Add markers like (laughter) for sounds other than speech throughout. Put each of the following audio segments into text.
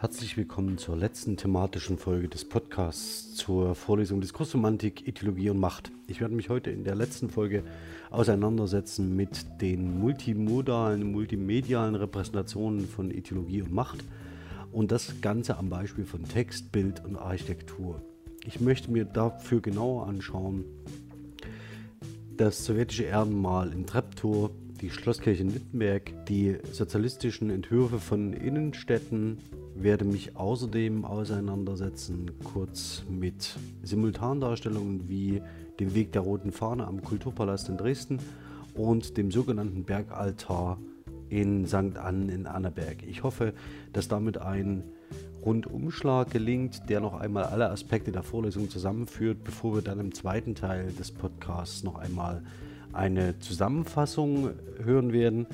Herzlich willkommen zur letzten thematischen Folge des Podcasts zur Vorlesung Diskursromantik, Ethologie und Macht. Ich werde mich heute in der letzten Folge auseinandersetzen mit den multimodalen, multimedialen Repräsentationen von Ethologie und Macht und das Ganze am Beispiel von Text, Bild und Architektur. Ich möchte mir dafür genauer anschauen, das sowjetische Ehrenmal in Treptow, die Schlosskirche in Wittenberg, die sozialistischen Entwürfe von Innenstädten, werde mich außerdem auseinandersetzen, kurz mit Simultandarstellungen wie dem Weg der Roten Fahne am Kulturpalast in Dresden und dem sogenannten Bergaltar in St. Annen in Annaberg. Ich hoffe, dass damit ein Rundumschlag gelingt, der noch einmal alle Aspekte der Vorlesung zusammenführt, bevor wir dann im zweiten Teil des Podcasts noch einmal eine Zusammenfassung hören werden.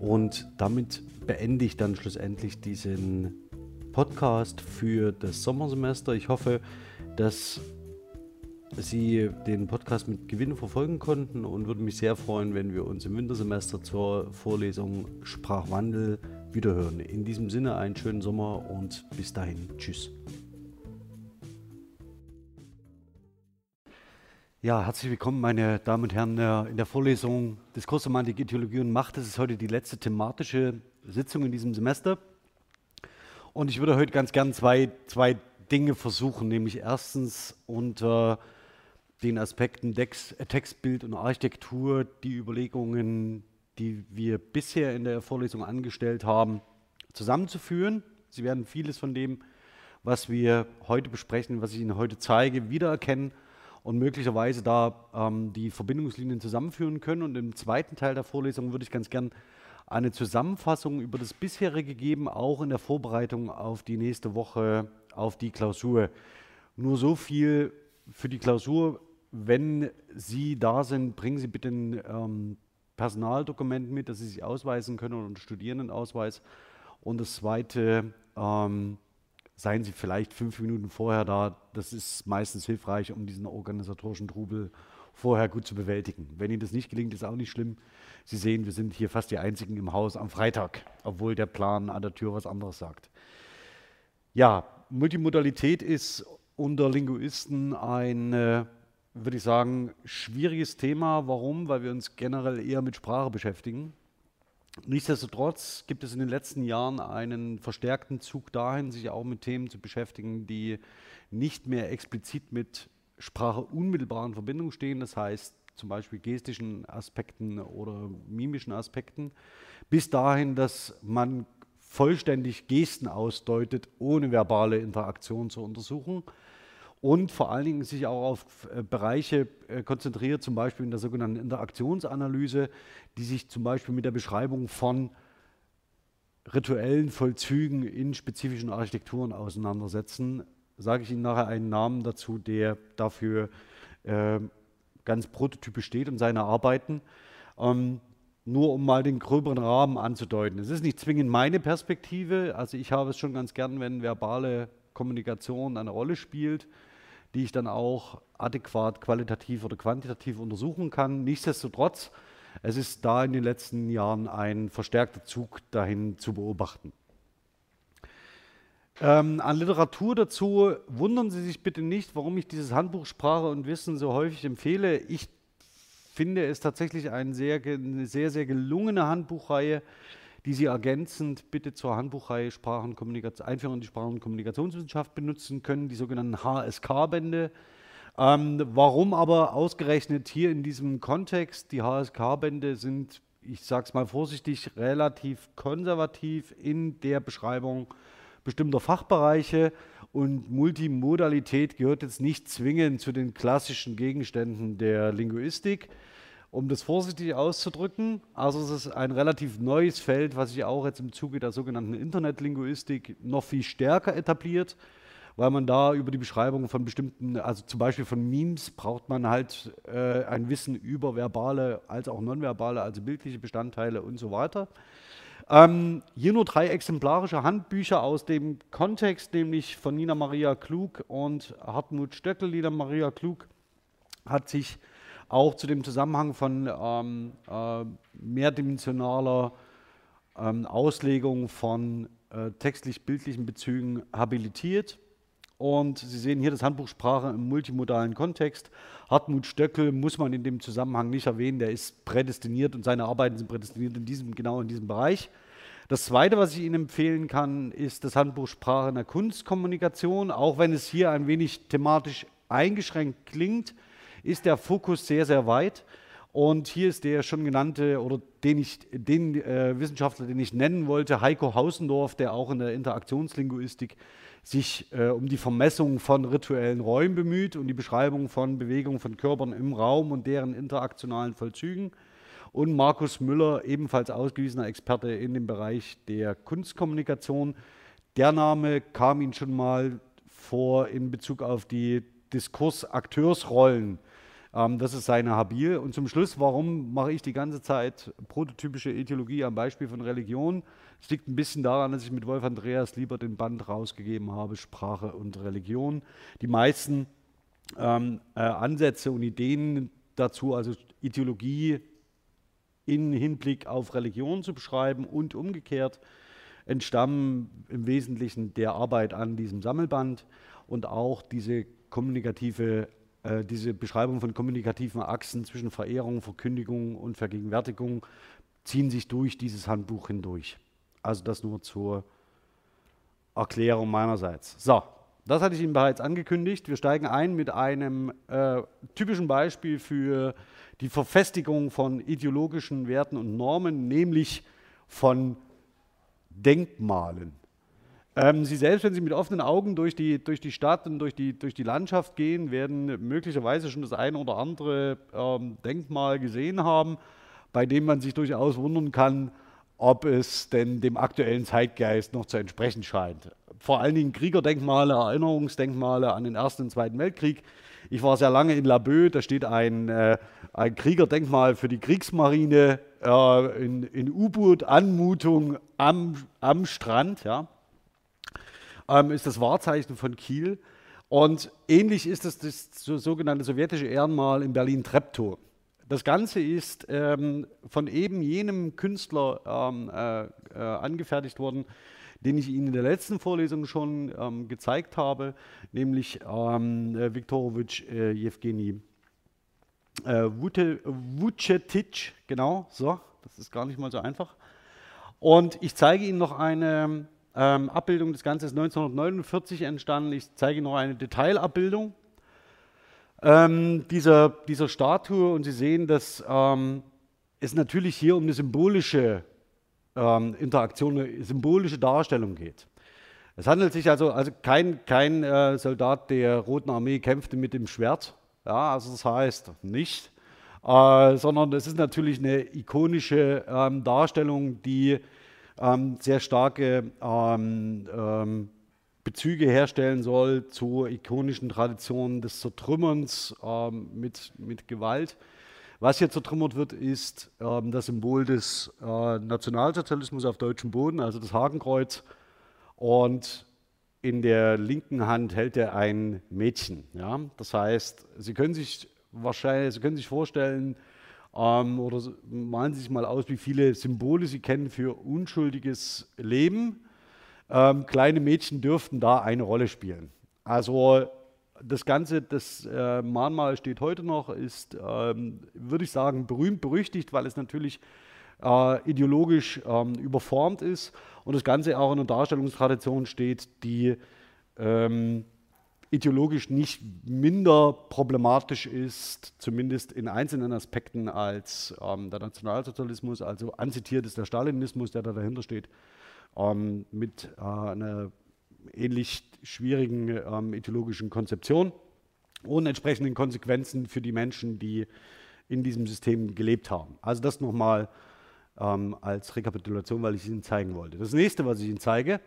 Und damit beende ich dann schlussendlich diesen Podcast für das Sommersemester. Ich hoffe, dass Sie den Podcast mit Gewinn verfolgen konnten und würde mich sehr freuen, wenn wir uns im Wintersemester zur Vorlesung Sprachwandel wiederhören. In diesem Sinne einen schönen Sommer und bis dahin. Tschüss. Ja, herzlich willkommen, meine Damen und Herren, äh, in der Vorlesung Diskursromantik, Ideologie und Macht. Das ist heute die letzte thematische Sitzung in diesem Semester. Und ich würde heute ganz gern zwei, zwei Dinge versuchen, nämlich erstens unter den Aspekten Dex, Textbild und Architektur die Überlegungen, die wir bisher in der Vorlesung angestellt haben, zusammenzuführen. Sie werden vieles von dem, was wir heute besprechen, was ich Ihnen heute zeige, wiedererkennen und möglicherweise da ähm, die Verbindungslinien zusammenführen können. Und im zweiten Teil der Vorlesung würde ich ganz gern eine Zusammenfassung über das bisherige geben, auch in der Vorbereitung auf die nächste Woche, auf die Klausur. Nur so viel für die Klausur. Wenn Sie da sind, bringen Sie bitte ein ähm, Personaldokument mit, das Sie sich ausweisen können und einen Studierendenausweis. Und das Zweite, ähm, seien Sie vielleicht fünf Minuten vorher da. Das ist meistens hilfreich, um diesen organisatorischen Trubel vorher gut zu bewältigen. Wenn Ihnen das nicht gelingt, ist auch nicht schlimm. Sie sehen, wir sind hier fast die Einzigen im Haus am Freitag, obwohl der Plan an der Tür was anderes sagt. Ja, Multimodalität ist unter Linguisten ein, äh, würde ich sagen, schwieriges Thema. Warum? Weil wir uns generell eher mit Sprache beschäftigen. Nichtsdestotrotz gibt es in den letzten Jahren einen verstärkten Zug dahin, sich auch mit Themen zu beschäftigen, die nicht mehr explizit mit Sprache unmittelbar in Verbindung stehen, das heißt zum Beispiel gestischen Aspekten oder mimischen Aspekten, bis dahin, dass man vollständig Gesten ausdeutet, ohne verbale Interaktion zu untersuchen und vor allen Dingen sich auch auf äh, Bereiche äh, konzentriert, zum Beispiel in der sogenannten Interaktionsanalyse, die sich zum Beispiel mit der Beschreibung von rituellen Vollzügen in spezifischen Architekturen auseinandersetzen. Sage ich Ihnen nachher einen Namen dazu, der dafür äh, ganz prototypisch steht und seine Arbeiten. Ähm, nur um mal den gröberen Rahmen anzudeuten. Es ist nicht zwingend meine Perspektive, also ich habe es schon ganz gern, wenn verbale Kommunikation eine Rolle spielt, die ich dann auch adäquat qualitativ oder quantitativ untersuchen kann. Nichtsdestotrotz, es ist da in den letzten Jahren ein verstärkter Zug dahin zu beobachten. Ähm, an Literatur dazu wundern Sie sich bitte nicht, warum ich dieses Handbuch Sprache und Wissen so häufig empfehle. Ich finde es tatsächlich eine sehr, eine sehr, sehr gelungene Handbuchreihe, die Sie ergänzend bitte zur Handbuchreihe Sprache und Kommunikation, Einführung in die Sprache- und Kommunikationswissenschaft benutzen können, die sogenannten HSK-Bände. Ähm, warum aber ausgerechnet hier in diesem Kontext? Die HSK-Bände sind, ich sage es mal vorsichtig, relativ konservativ in der Beschreibung bestimmter Fachbereiche und Multimodalität gehört jetzt nicht zwingend zu den klassischen Gegenständen der Linguistik. Um das vorsichtig auszudrücken, also es ist ein relativ neues Feld, was sich auch jetzt im Zuge der sogenannten Internetlinguistik noch viel stärker etabliert, weil man da über die Beschreibung von bestimmten, also zum Beispiel von Memes, braucht man halt äh, ein Wissen über verbale als auch nonverbale, also bildliche Bestandteile und so weiter. Ähm, hier nur drei exemplarische Handbücher aus dem Kontext, nämlich von Nina Maria Klug und Hartmut Stöckel. Nina Maria Klug hat sich auch zu dem Zusammenhang von ähm, äh, mehrdimensionaler ähm, Auslegung von äh, textlich-bildlichen Bezügen habilitiert. Und Sie sehen hier das Handbuch Sprache im multimodalen Kontext. Hartmut Stöckel muss man in dem Zusammenhang nicht erwähnen, der ist prädestiniert und seine Arbeiten sind prädestiniert in diesem, genau in diesem Bereich. Das Zweite, was ich Ihnen empfehlen kann, ist das Handbuch Sprache in der Kunstkommunikation. Auch wenn es hier ein wenig thematisch eingeschränkt klingt, ist der Fokus sehr, sehr weit. Und hier ist der schon genannte oder den, ich, den äh, Wissenschaftler, den ich nennen wollte, Heiko Hausendorf, der auch in der Interaktionslinguistik sich äh, um die Vermessung von rituellen Räumen bemüht und die Beschreibung von Bewegungen von Körpern im Raum und deren interaktionalen Vollzügen. Und Markus Müller, ebenfalls ausgewiesener Experte in dem Bereich der Kunstkommunikation. Der Name kam Ihnen schon mal vor in Bezug auf die Diskursakteursrollen. Ähm, das ist seine Habil. Und zum Schluss, warum mache ich die ganze Zeit prototypische Ideologie am Beispiel von Religion? Es liegt ein bisschen daran, dass ich mit Wolf Andreas lieber den Band rausgegeben habe, Sprache und Religion. Die meisten ähm, äh, Ansätze und Ideen dazu, also Ideologie in Hinblick auf Religion zu beschreiben und umgekehrt, entstammen im Wesentlichen der Arbeit an diesem Sammelband und auch diese kommunikative, äh, diese Beschreibung von kommunikativen Achsen zwischen Verehrung, Verkündigung und Vergegenwärtigung ziehen sich durch dieses Handbuch hindurch. Also das nur zur Erklärung meinerseits. So, das hatte ich Ihnen bereits angekündigt. Wir steigen ein mit einem äh, typischen Beispiel für die Verfestigung von ideologischen Werten und Normen, nämlich von Denkmalen. Ähm, Sie selbst, wenn Sie mit offenen Augen durch die, durch die Stadt und durch die, durch die Landschaft gehen, werden möglicherweise schon das eine oder andere ähm, Denkmal gesehen haben, bei dem man sich durchaus wundern kann, ob es denn dem aktuellen Zeitgeist noch zu entsprechen scheint. Vor allen Dingen Kriegerdenkmale, Erinnerungsdenkmale an den Ersten und Zweiten Weltkrieg. Ich war sehr lange in Laboe, da steht ein, äh, ein Kriegerdenkmal für die Kriegsmarine äh, in, in U-Boot-Anmutung am, am Strand. Ja. Ähm, ist das Wahrzeichen von Kiel. Und ähnlich ist es das, das sogenannte sowjetische Ehrenmal in Berlin-Treptow. Das Ganze ist ähm, von eben jenem Künstler ähm, äh, äh, angefertigt worden, den ich Ihnen in der letzten Vorlesung schon ähm, gezeigt habe, nämlich ähm, äh, Viktorowitsch äh, Jewgeni äh, Vucetic, genau, so, das ist gar nicht mal so einfach. Und ich zeige Ihnen noch eine ähm, Abbildung, das Ganze ist 1949 entstanden, ich zeige Ihnen noch eine Detailabbildung ähm, dieser, dieser Statue. Und Sie sehen, dass ähm, es natürlich hier um eine symbolische ähm, Interaktion, eine symbolische Darstellung geht. Es handelt sich also, also kein, kein äh, Soldat der Roten Armee kämpfte mit dem Schwert, ja, also das heißt nicht, äh, sondern es ist natürlich eine ikonische ähm, Darstellung, die ähm, sehr starke ähm, ähm, Bezüge herstellen soll zur ikonischen Tradition des Zertrümmerns ähm, mit, mit Gewalt. Was hier zertrümmert wird, ist ähm, das Symbol des äh, Nationalsozialismus auf deutschem Boden, also das Hakenkreuz. Und in der linken Hand hält er ein Mädchen. Ja? Das heißt, Sie können sich wahrscheinlich, Sie können sich vorstellen, ähm, oder malen Sie sich mal aus, wie viele Symbole Sie kennen für unschuldiges Leben ähm, kleine Mädchen dürften da eine Rolle spielen. Also das Ganze, das äh, Mahnmal steht heute noch, ist, ähm, würde ich sagen, berühmt berüchtigt, weil es natürlich äh, ideologisch ähm, überformt ist und das Ganze auch in einer Darstellungstradition steht, die ähm, ideologisch nicht minder problematisch ist, zumindest in einzelnen Aspekten als ähm, der Nationalsozialismus. Also anzitiert ist der Stalinismus, der da dahinter steht ähm, mit äh, einer ähnlich schwierigen ähm, ideologischen Konzeption und entsprechenden Konsequenzen für die Menschen, die in diesem System gelebt haben. Also das nochmal ähm, als Rekapitulation, weil ich Ihnen zeigen wollte. Das nächste, was ich Ihnen zeige,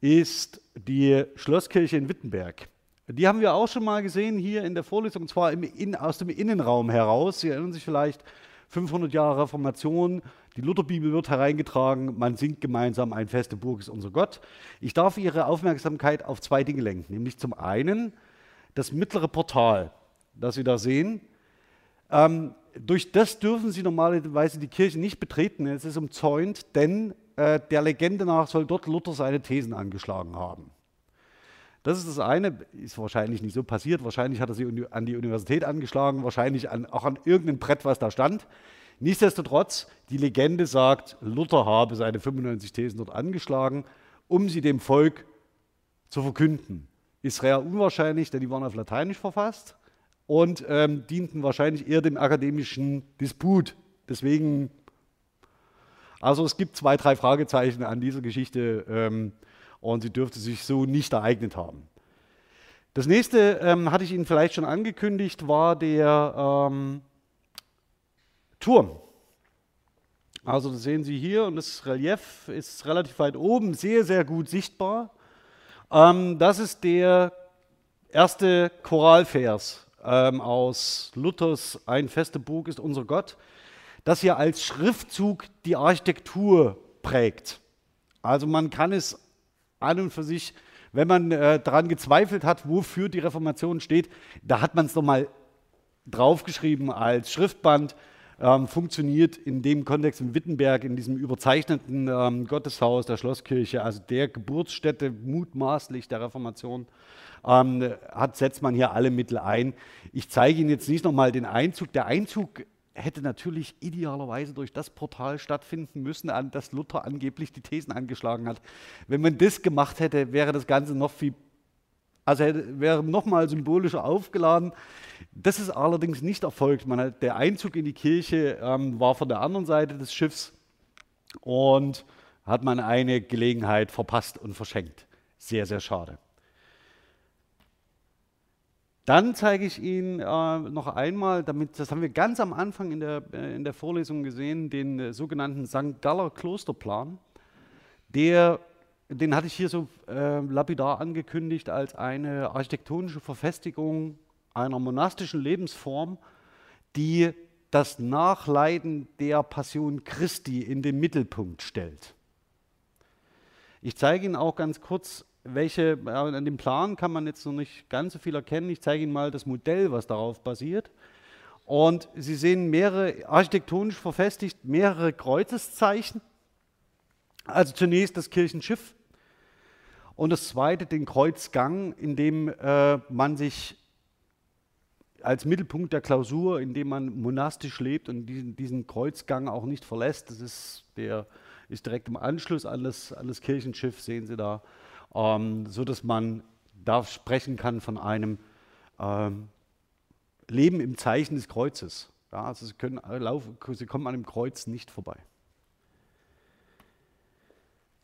ist die Schlosskirche in Wittenberg. Die haben wir auch schon mal gesehen hier in der Vorlesung, und zwar in, aus dem Innenraum heraus. Sie erinnern sich vielleicht 500 Jahre Reformation, die Lutherbibel wird hereingetragen, man singt gemeinsam, ein feste Burg ist unser Gott. Ich darf Ihre Aufmerksamkeit auf zwei Dinge lenken, nämlich zum einen das mittlere Portal, das Sie da sehen. Ähm, durch das dürfen Sie normalerweise die Kirche nicht betreten, es ist umzäunt, denn äh, der Legende nach soll dort Luther seine Thesen angeschlagen haben. Das ist das eine, ist wahrscheinlich nicht so passiert. Wahrscheinlich hat er sie an die Universität angeschlagen, wahrscheinlich an, auch an irgendeinem Brett, was da stand. Nichtsdestotrotz, die Legende sagt, Luther habe seine 95 Thesen dort angeschlagen, um sie dem Volk zu verkünden. Ist sehr unwahrscheinlich, denn die waren auf Lateinisch verfasst und ähm, dienten wahrscheinlich eher dem akademischen Disput. Deswegen, also es gibt zwei, drei Fragezeichen an dieser Geschichte ähm, und sie dürfte sich so nicht ereignet haben. Das nächste ähm, hatte ich Ihnen vielleicht schon angekündigt, war der ähm, Turm. Also das sehen Sie hier und das Relief ist relativ weit oben, sehr, sehr gut sichtbar. Ähm, das ist der erste Choralvers ähm, aus Luthers Ein feste Burg ist unser Gott, das hier als Schriftzug die Architektur prägt. Also man kann es an und für sich, wenn man äh, daran gezweifelt hat, wofür die Reformation steht, da hat man es nochmal draufgeschrieben als Schriftband ähm, funktioniert in dem Kontext in Wittenberg, in diesem überzeichneten ähm, Gotteshaus der Schlosskirche, also der Geburtsstätte mutmaßlich der Reformation, ähm, hat, setzt man hier alle Mittel ein. Ich zeige Ihnen jetzt nicht nochmal den Einzug. Der Einzug hätte natürlich idealerweise durch das Portal stattfinden müssen, an das Luther angeblich die Thesen angeschlagen hat. Wenn man das gemacht hätte, wäre das Ganze noch viel also wäre nochmal symbolischer aufgeladen. Das ist allerdings nicht erfolgt. Hat, der Einzug in die Kirche ähm, war von der anderen Seite des Schiffs und hat man eine Gelegenheit verpasst und verschenkt. Sehr, sehr schade. Dann zeige ich Ihnen äh, noch einmal, damit, das haben wir ganz am Anfang in der, äh, in der Vorlesung gesehen, den äh, sogenannten St. Galler Klosterplan, der den hatte ich hier so äh, lapidar angekündigt als eine architektonische Verfestigung einer monastischen Lebensform, die das Nachleiden der Passion Christi in den Mittelpunkt stellt. Ich zeige Ihnen auch ganz kurz, welche, äh, an dem Plan kann man jetzt noch nicht ganz so viel erkennen. Ich zeige Ihnen mal das Modell, was darauf basiert. Und Sie sehen mehrere, architektonisch verfestigt, mehrere Kreuzeszeichen. Also zunächst das Kirchenschiff, und das zweite, den Kreuzgang, in dem äh, man sich als Mittelpunkt der Klausur, in dem man monastisch lebt und diesen, diesen Kreuzgang auch nicht verlässt. Das ist, der ist direkt im Anschluss an das, an das Kirchenschiff, sehen Sie da, ähm, so dass man da sprechen kann von einem ähm, Leben im Zeichen des Kreuzes. Ja, also Sie, können laufen, Sie kommen an dem Kreuz nicht vorbei.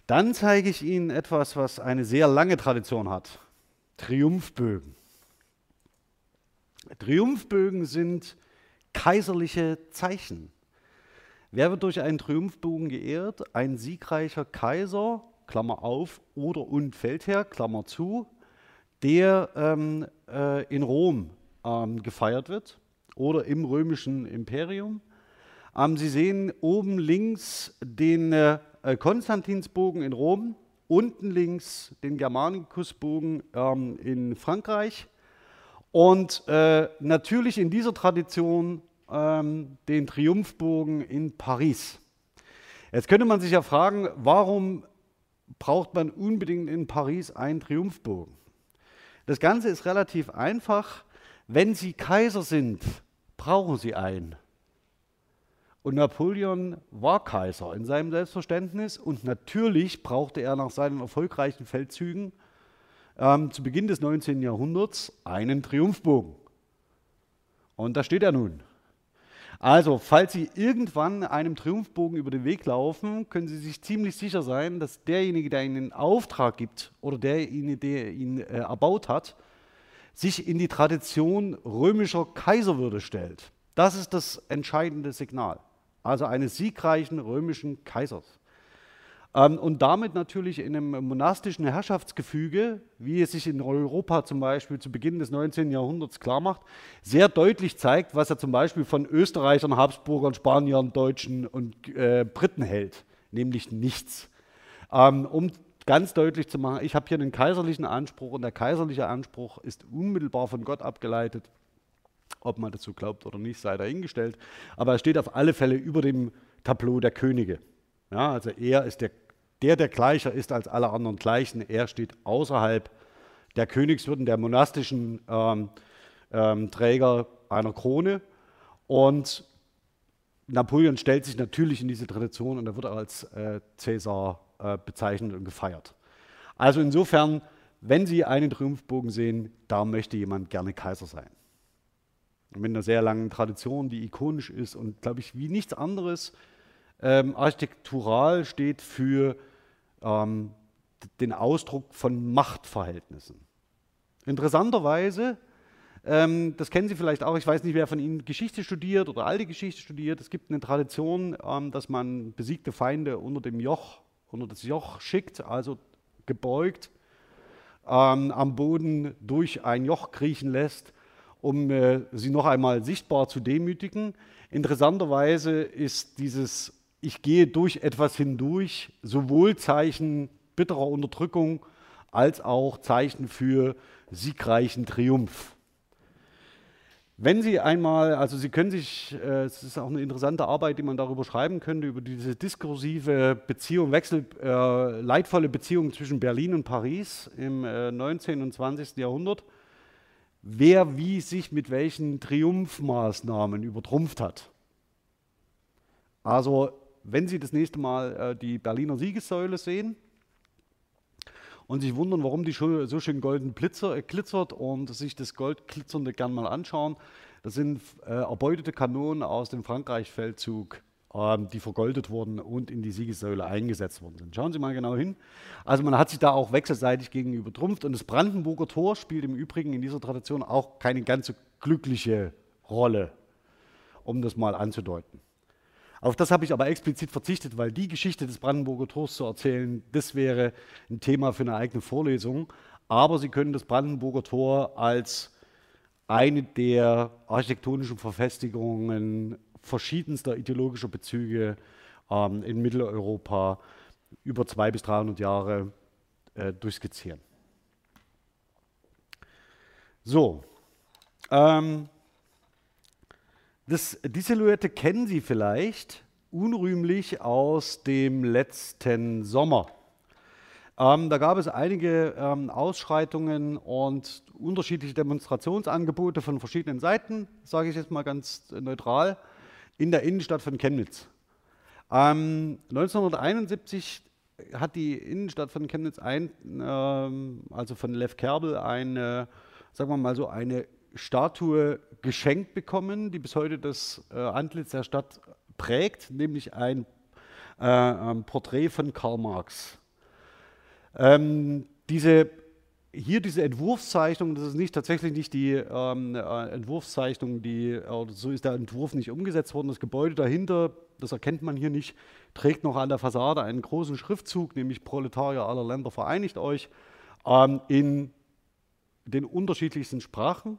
Dann zeige ich Ihnen etwas, was eine sehr lange Tradition hat. Triumphbögen. Triumphbögen sind kaiserliche Zeichen. Wer wird durch einen Triumphbogen geehrt? Ein siegreicher Kaiser, Klammer auf, oder und Feldherr, Klammer zu, der ähm, äh, in Rom ähm, gefeiert wird oder im römischen Imperium. Ähm, Sie sehen oben links den äh, Konstantinsbogen in Rom, unten links den Germanicusbogen ähm, in Frankreich und äh, natürlich in dieser Tradition ähm, den Triumphbogen in Paris. Jetzt könnte man sich ja fragen, warum braucht man unbedingt in Paris einen Triumphbogen? Das Ganze ist relativ einfach. Wenn Sie Kaiser sind, brauchen Sie einen. Und Napoleon war Kaiser in seinem Selbstverständnis und natürlich brauchte er nach seinen erfolgreichen Feldzügen ähm, zu Beginn des 19. Jahrhunderts einen Triumphbogen. Und da steht er nun. Also, falls Sie irgendwann einem Triumphbogen über den Weg laufen, können Sie sich ziemlich sicher sein, dass derjenige, der Ihnen einen Auftrag gibt oder derjenige, der ihn äh, erbaut hat, sich in die Tradition römischer Kaiserwürde stellt. Das ist das entscheidende Signal also eines siegreichen römischen Kaisers. Ähm, und damit natürlich in einem monastischen Herrschaftsgefüge, wie es sich in Europa zum Beispiel zu Beginn des 19. Jahrhunderts klarmacht, sehr deutlich zeigt, was er zum Beispiel von Österreichern, Habsburgern, Spaniern, Deutschen und äh, Briten hält, nämlich nichts. Ähm, um ganz deutlich zu machen, ich habe hier einen kaiserlichen Anspruch und der kaiserliche Anspruch ist unmittelbar von Gott abgeleitet ob man dazu glaubt oder nicht, sei dahingestellt. Aber er steht auf alle Fälle über dem Tableau der Könige. Ja, also er ist der, der, der gleicher ist als alle anderen Gleichen, er steht außerhalb der Königswürden, der monastischen ähm, ähm, Träger einer Krone. Und Napoleon stellt sich natürlich in diese Tradition und er wird als äh, Cäsar äh, bezeichnet und gefeiert. Also insofern, wenn Sie einen Triumphbogen sehen, da möchte jemand gerne Kaiser sein. mit einer sehr langen Tradition, die ikonisch ist und, glaube ich, wie nichts anderes ähm, architektural steht für ähm, den Ausdruck von Machtverhältnissen. Interessanterweise ähm, das kennen Sie vielleicht auch. Ich weiß nicht, wer von Ihnen Geschichte studiert oder alte Geschichte studiert. Es gibt eine Tradition, ähm, dass man besiegte Feinde unter dem Joch, unter das Joch schickt, also gebeugt ähm, am Boden durch ein Joch kriechen lässt, um äh, sie noch einmal sichtbar zu demütigen. Interessanterweise ist dieses Ich gehe durch etwas hindurch sowohl Zeichen bitterer Unterdrückung als auch Zeichen für siegreichen Triumph. Wenn Sie einmal, also Sie können sich, äh, es ist auch eine interessante Arbeit, die man darüber schreiben könnte, über diese diskursive Beziehung, Wechsel, äh, leidvolle Beziehung zwischen Berlin und Paris im äh, 19. und 20. Jahrhundert, wer wie sich mit welchen Triumphmaßnahmen übertrumpft hat. Also, wenn Sie das nächste Mal äh, die Berliner Siegessäule sehen, und sich wundern, warum die so schön golden blitzer, äh, glitzert und sich das Goldglitzernde gern mal anschauen. Das sind äh, erbeutete Kanonen aus dem Frankreich-Feldzug, äh, die vergoldet wurden und in die Siegessäule eingesetzt worden sind. Schauen Sie mal genau hin. Also man hat sich da auch wechselseitig gegenüber trumpft und das Brandenburger Tor spielt im Übrigen in dieser Tradition auch keine ganz so glückliche Rolle, um das mal anzudeuten. Auf das habe ich aber explizit verzichtet, weil die Geschichte des Brandenburger Tors zu erzählen, das wäre ein Thema für eine eigene Vorlesung. Aber Sie können das Brandenburger Tor als eine der architektonischen Verfestigungen verschiedenster ideologischer Bezüge ähm, in Mitteleuropa über 200 bis 300 Jahre äh, durchskizzieren. So, ähm, das, die Silhouette kennen Sie vielleicht unrühmlich aus dem letzten Sommer. Ähm, da gab es einige ähm, Ausschreitungen und unterschiedliche Demonstrationsangebote von verschiedenen Seiten, sage ich jetzt mal ganz neutral, in der Innenstadt von Chemnitz. Ähm, 1971 hat die Innenstadt von Chemnitz ein, ähm, also von Lev Kerbel, eine, sagen wir mal so, eine Statue geschenkt bekommen, die bis heute das äh, Antlitz der Stadt prägt, nämlich ein äh, Porträt von Karl Marx. Ähm, diese, hier diese Entwurfszeichnung, das ist nicht tatsächlich nicht die ähm, äh, Entwurfszeichnung, die, so ist der Entwurf nicht umgesetzt worden. Das Gebäude dahinter, das erkennt man hier nicht, trägt noch an der Fassade einen großen Schriftzug, nämlich Proletarier aller Länder vereinigt euch, ähm, in den unterschiedlichsten Sprachen.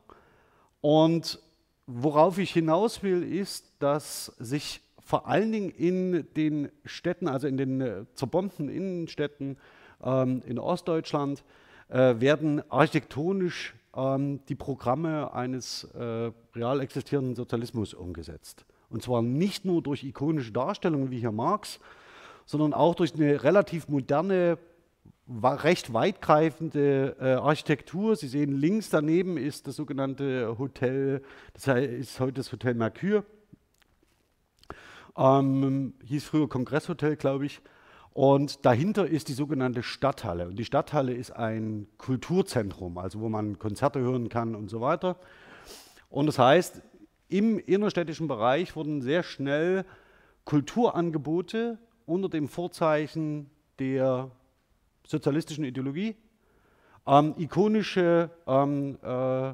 Und worauf ich hinaus will, ist, dass sich vor allen Dingen in den Städten, also in den äh, zerbombten Innenstädten ähm, in Ostdeutschland, äh, werden architektonisch ähm, die Programme eines äh, real existierenden Sozialismus umgesetzt. Und zwar nicht nur durch ikonische Darstellungen wie hier Marx, sondern auch durch eine relativ moderne recht weitgreifende äh, Architektur. Sie sehen links daneben ist das sogenannte Hotel, das ist heute das Hotel Mercure. Ähm, hieß früher Kongresshotel, glaube ich. Und dahinter ist die sogenannte Stadthalle. Und die Stadthalle ist ein Kulturzentrum, also wo man Konzerte hören kann und so weiter. Und das heißt, im innerstädtischen Bereich wurden sehr schnell Kulturangebote unter dem Vorzeichen der sozialistischen Ideologie, ähm, ikonische ähm, äh,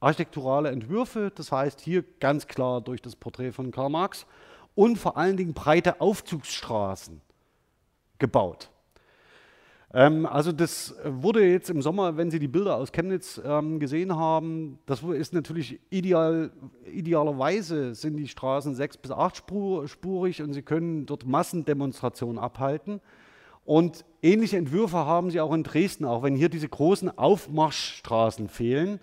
architekturale Entwürfe, das heißt hier ganz klar durch das Porträt von Karl Marx und vor allen Dingen breite Aufzugsstraßen gebaut. Ähm, also das wurde jetzt im Sommer, wenn Sie die Bilder aus Chemnitz ähm, gesehen haben, das ist natürlich ideal, idealerweise sind die Straßen sechs bis acht spurig und Sie können dort Massendemonstrationen abhalten. Und ähnliche Entwürfe haben sie auch in Dresden, auch wenn hier diese großen Aufmarschstraßen fehlen.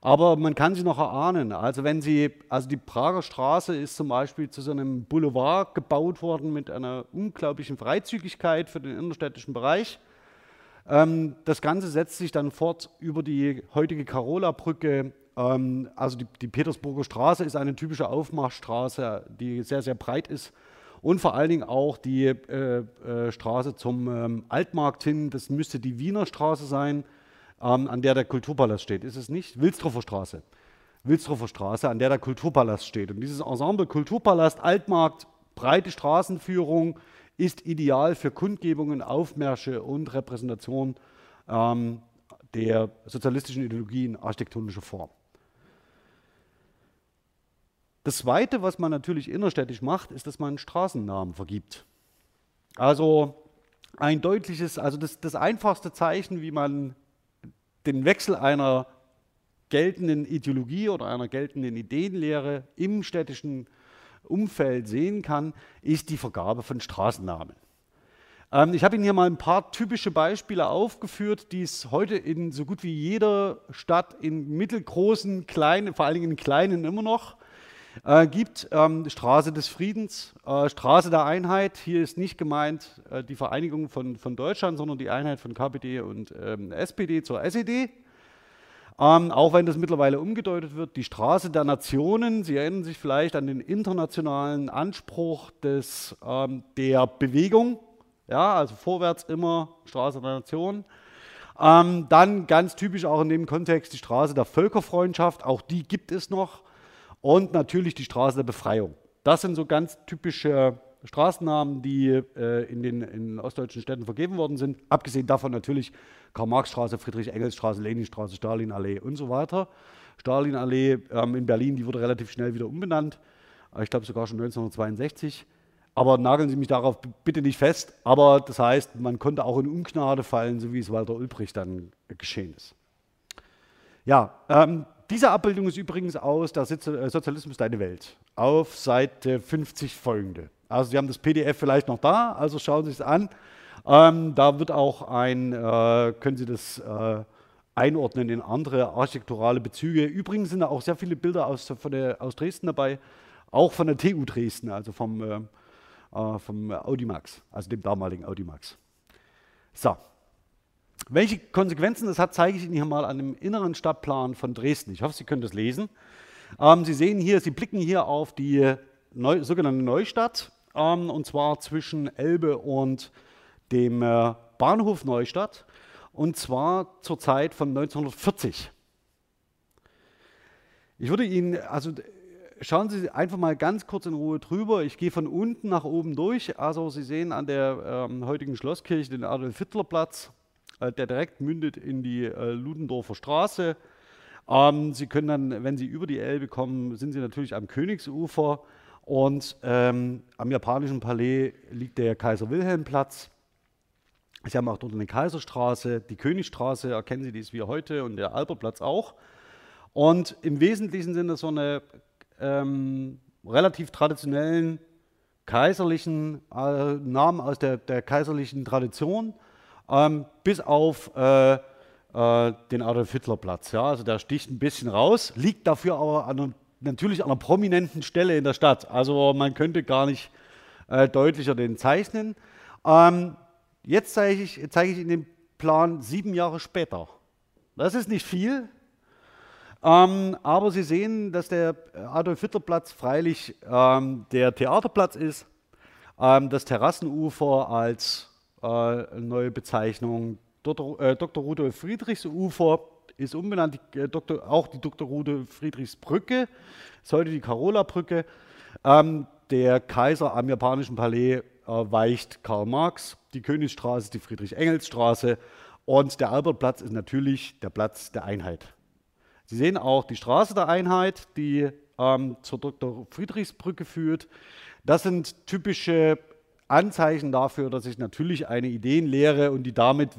Aber man kann sie noch erahnen. Also wenn Sie, also die Prager Straße ist zum Beispiel zu so einem Boulevard gebaut worden mit einer unglaublichen Freizügigkeit für den innerstädtischen Bereich. Ähm, das Ganze setzt sich dann fort über die heutige Karola-Brücke. Ähm, also die, die Petersburger Straße ist eine typische Aufmachstraße, die sehr, sehr breit ist. Und vor allen Dingen auch die äh, äh, Straße zum ähm, Altmarkt hin. Das müsste die Wiener Straße sein ähm, an der der Kulturpalast steht. Ist es nicht? Wilstroffer Straße. Wilstroffer Straße, an der der Kulturpalast steht. Und dieses Ensemble Kulturpalast, Altmarkt, breite Straßenführung ist ideal für Kundgebungen, Aufmärsche und Repräsentation ähm, der sozialistischen Ideologie in architektonischer Form. Das Zweite, was man natürlich innerstädtisch macht, ist, dass man Straßennamen vergibt. Also ein deutliches, also das, das einfachste Zeichen, wie man den Wechsel einer geltenden Ideologie oder einer geltenden Ideenlehre im städtischen Umfeld sehen kann, ist die Vergabe von Straßennamen. Ähm, ich habe Ihnen hier mal ein paar typische Beispiele aufgeführt, die es heute in so gut wie jeder Stadt in mittelgroßen, kleinen, vor allen Dingen in kleinen immer noch äh, gibt. Ähm, Straße des Friedens, äh, Straße der Einheit. Hier ist nicht gemeint äh, die Vereinigung von, von Deutschland, sondern die Einheit von KPD und ähm, SPD zur SED. Ähm, auch wenn das mittlerweile umgedeutet wird, die Straße der Nationen. Sie erinnern sich vielleicht an den internationalen Anspruch des, ähm, der Bewegung. Ja, also vorwärts immer Straße der Nationen. Ähm, dann ganz typisch auch in dem Kontext die Straße der Völkerfreundschaft. Auch die gibt es noch und natürlich die Straße der Befreiung. Das sind so ganz typische Straßennamen, die äh, in den in ostdeutschen Städten vergeben worden sind. Abgesehen davon natürlich Karl-Marx-Straße, Friedrich-Engels-Straße, Leninstraße, Stalin-Allee und so weiter. Stalin-Allee ähm, in Berlin, die wurde relativ schnell wieder umbenannt. Äh, ich glaube sogar schon 1962. Aber nageln Sie mich darauf bitte nicht fest. Aber das heißt, man konnte auch in Ungnade fallen, so wie es Walter Ulbricht dann geschehen ist. Ja, ähm, diese Abbildung ist übrigens aus der äh, Sozialismus Deine Welt auf Seite 50 folgende. Also Sie haben das PDF vielleicht noch da, also schauen Sie es an. Ähm, da wird auch ein, äh, können Sie das äh, einordnen in andere architekturale Bezüge. Übrigens sind da auch sehr viele Bilder aus, der, aus Dresden dabei, auch von der TU Dresden, also vom, äh, äh, vom Audimax, also dem damaligen Audimax. So, welche Konsequenzen das hat, zeige ich Ihnen hier mal an dem inneren Stadtplan von Dresden. Ich hoffe, Sie können das lesen. Ähm, Sie sehen hier, Sie blicken hier auf die Neu sogenannte Neustadt, ähm, und zwar zwischen Elbe und dem äh, Bahnhof Neustadt, und zwar zur Zeit von 1940. Ich würde Ihnen, also schauen Sie einfach mal ganz kurz in Ruhe drüber. Ich gehe von unten nach oben durch. Also Sie sehen an der ähm, heutigen Schlosskirche den Adolf-Hitler-Platz der direkt mündet in die äh, Ludendorfer Straße. Ähm, Sie können dann, wenn Sie über die Elbe kommen, sind Sie natürlich am Königsufer und ähm, am japanischen Palais liegt der Kaiser-Wilhelm-Platz. Sie haben auch dort eine Kaiserstraße, die Königstraße, erkennen Sie, die ist wie heute und der Albertplatz auch. Und im Wesentlichen sind das so eine ähm, relativ traditionellen kaiserlichen äh, Namen aus der, der kaiserlichen Tradition ähm, bis auf äh, äh, den Adolf-Hitler-Platz. Ja? Also der sticht ein bisschen raus, liegt dafür aber an natürlich an einer prominenten Stelle in der Stadt. Also man könnte gar nicht äh, deutlicher den zeichnen. Ähm, jetzt zeige ich, zeige ich Ihnen den Plan sieben Jahre später. Das ist nicht viel, ähm, aber Sie sehen, dass der Adolf-Hitler-Platz freilich ähm, der Theaterplatz ist, ähm, das Terrassenufer als äh, neue Bezeichnung. Dr. Äh, Dr. Rudolf Friedrichs Ufer ist umbenannt, die, äh, Dr., auch die Dr. Rudolf Friedrichs Brücke, ist heute die Carola-Brücke. Ähm, der Kaiser am japanischen Palais äh, weicht Karl Marx, die Königsstraße, die Friedrich-Engels-Straße und der Albertplatz ist natürlich der Platz der Einheit. Sie sehen auch die Straße der Einheit, die ähm, zur Dr. Friedrichsbrücke führt. Das sind typische Anzeichen dafür, dass ich natürlich eine Ideenlehre und die damit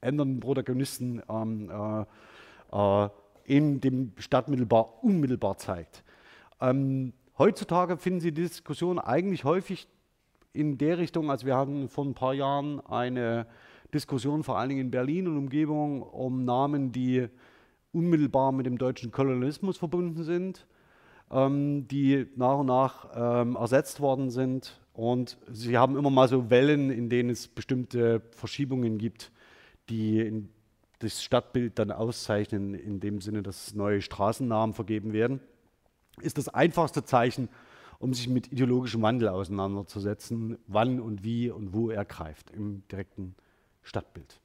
ändernden Protagonisten ähm, äh, äh, in dem Stadtmittelbar unmittelbar zeigt. Ähm, heutzutage finden Sie die Diskussion eigentlich häufig in der Richtung, als wir hatten vor ein paar Jahren eine Diskussion vor allen Dingen in Berlin und Umgebung um Namen, die unmittelbar mit dem deutschen Kolonialismus verbunden sind, ähm, die nach und nach ähm, ersetzt worden sind. Und sie haben immer mal so Wellen, in denen es bestimmte Verschiebungen gibt, die das Stadtbild dann auszeichnen, in dem Sinne, dass neue Straßennamen vergeben werden. Ist das einfachste Zeichen, um sich mit ideologischem Wandel auseinanderzusetzen, wann und wie und wo er greift im direkten Stadtbild.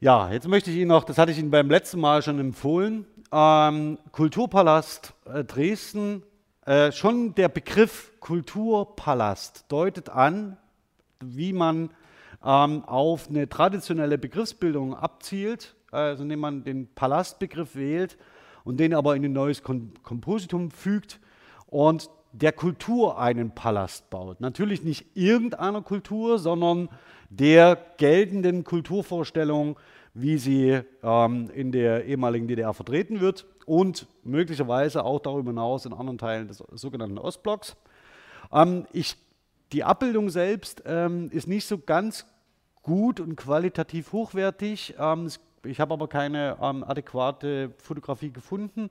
Ja, jetzt möchte ich Ihnen noch, das hatte ich Ihnen beim letzten Mal schon empfohlen, ähm, Kulturpalast äh, Dresden, äh, schon der Begriff Kulturpalast deutet an, wie man ähm, auf eine traditionelle Begriffsbildung abzielt, also indem man den Palastbegriff wählt und den aber in ein neues Kom Kompositum fügt und der Kultur einen Palast baut. Natürlich nicht irgendeiner Kultur, sondern der geltenden Kulturvorstellung, wie sie ähm, in der ehemaligen DDR vertreten wird und möglicherweise auch darüber hinaus in anderen Teilen des sogenannten Ostblocks. Ähm, ich, die Abbildung selbst ähm, ist nicht so ganz gut und qualitativ hochwertig. Ähm, ich habe aber keine ähm, adäquate Fotografie gefunden.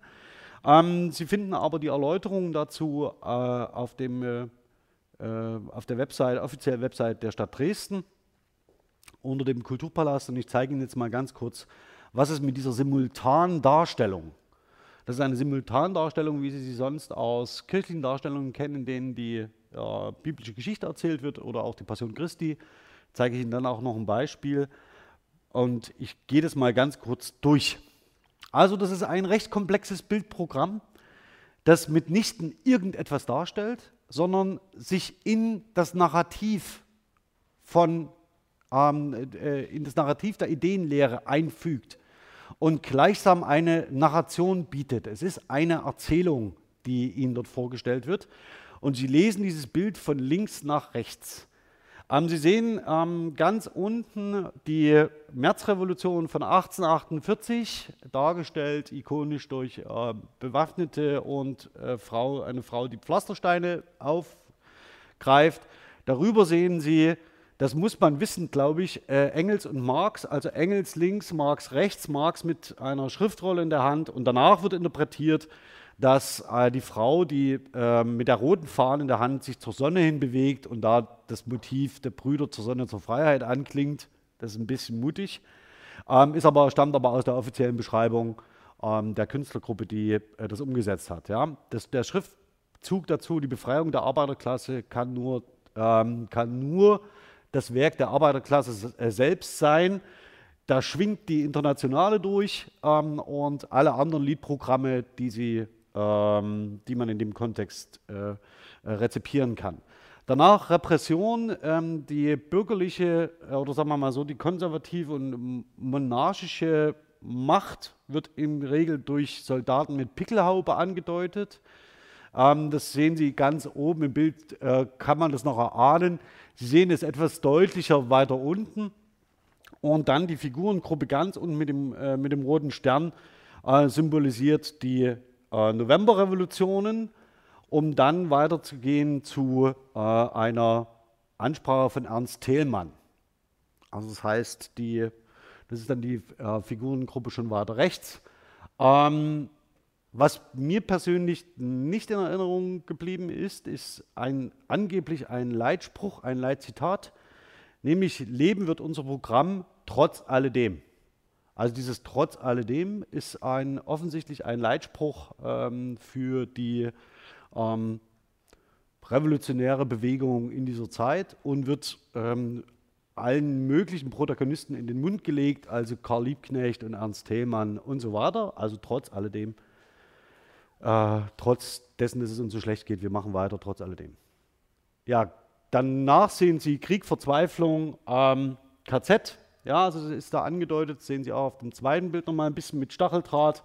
Ähm, Sie finden aber die Erläuterungen dazu äh, auf, dem, äh, äh auf der Website, offiziellen Website der Stadt Dresden unter dem Kulturpalast und ich zeige Ihnen jetzt mal ganz kurz, was es mit dieser simultanen Darstellung, das ist eine Simultandarstellung, wie Sie sie sonst aus kirchlichen Darstellungen kennen, in denen die ja, biblische Geschichte erzählt wird oder auch die Passion Christi, zeige ich Ihnen dann auch noch ein Beispiel und ich gehe das mal ganz kurz durch. Also das ist ein recht komplexes Bildprogramm, das mitnichten irgendetwas darstellt, sondern sich in das Narrativ von ähm, äh, in das Narrativ der Ideenlehre einfügt und gleichsam eine Narration bietet. Es ist eine Erzählung, die Ihnen dort vorgestellt wird. Und Sie lesen dieses Bild von links nach rechts. Ähm, Sie sehen ähm, ganz unten die Märzrevolution von 1848, dargestellt ikonisch durch äh, Bewaffnete und äh, Frau, eine Frau, die Pflastersteine aufgreift. Darüber sehen Sie das muss man wissen, glaube ich, äh, Engels und Marx, also Engels links, Marx rechts, Marx mit einer Schriftrolle in der Hand und danach wird interpretiert, dass äh, die Frau, die äh, mit der roten Fahne in der Hand sich zur Sonne hin bewegt und da das Motiv der Brüder zur Sonne zur Freiheit anklingt, das ist ein bisschen mutig, ähm, ist aber, stammt aber aus der offiziellen Beschreibung ähm, der Künstlergruppe, die äh, das umgesetzt hat. Ja? Das, der Schriftzug dazu, die Befreiung der Arbeiterklasse, kann nur, ähm, kann nur das Werk der Arbeiterklasse äh, selbst sein. Da schwingt die Internationale durch ähm, und alle anderen Liedprogramme, die, sie, ähm, die man in dem Kontext äh, rezipieren kann. Danach Repression, ähm, die bürgerliche äh, oder sagen wir mal so, die konservative und monarchische Macht wird im Regel durch Soldaten mit Pickelhaube angedeutet. Ähm, das sehen Sie ganz oben im Bild, äh, kann man das noch erahnen. Sie sehen es etwas deutlicher weiter unten. Und dann die Figurengruppe ganz unten mit dem, äh, mit dem roten Stern äh, symbolisiert die äh, Novemberrevolutionen, um dann weiterzugehen zu äh, einer Ansprache von Ernst Thälmann. Also das heißt, die, das ist dann die äh, Figurengruppe schon weiter rechts. Ähm, was mir persönlich nicht in Erinnerung geblieben ist, ist ein, angeblich ein Leitspruch, ein Leitzitat, nämlich Leben wird unser Programm trotz alledem. Also dieses trotz alledem ist ein, offensichtlich ein Leitspruch ähm, für die ähm, revolutionäre Bewegung in dieser Zeit und wird ähm, allen möglichen Protagonisten in den Mund gelegt, also Karl Liebknecht und Ernst Thälmann und so weiter. Also trotz alledem äh, trotz dessen, dass es uns so schlecht geht, wir machen weiter, trotz alledem. Ja, danach sehen Sie Krieg, Verzweiflung, ähm, KZ. Ja, also das ist da angedeutet, sehen Sie auch auf dem zweiten Bild nochmal ein bisschen mit Stacheldraht.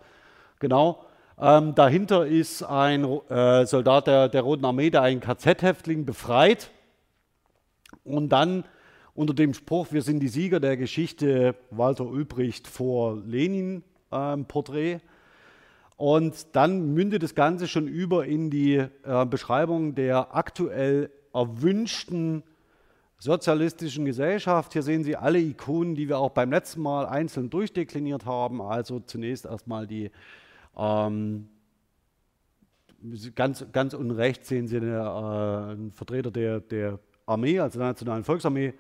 Genau. Ähm, dahinter ist ein äh, Soldat der, der Roten Armee, der einen KZ-Häftling befreit. Und dann unter dem Spruch, wir sind die Sieger der Geschichte, Walter Ulbricht vor Lenin ähm, Porträt. Und dann mündet das Ganze schon über in die äh, Beschreibung der aktuell erwünschten sozialistischen Gesellschaft. Hier sehen Sie alle Ikonen, die wir auch beim letzten Mal einzeln durchdekliniert haben. Also zunächst erstmal die ähm, ganz, ganz unten rechts sehen Sie eine, äh, einen Vertreter der, der Armee, also der Nationalen Volksarmee.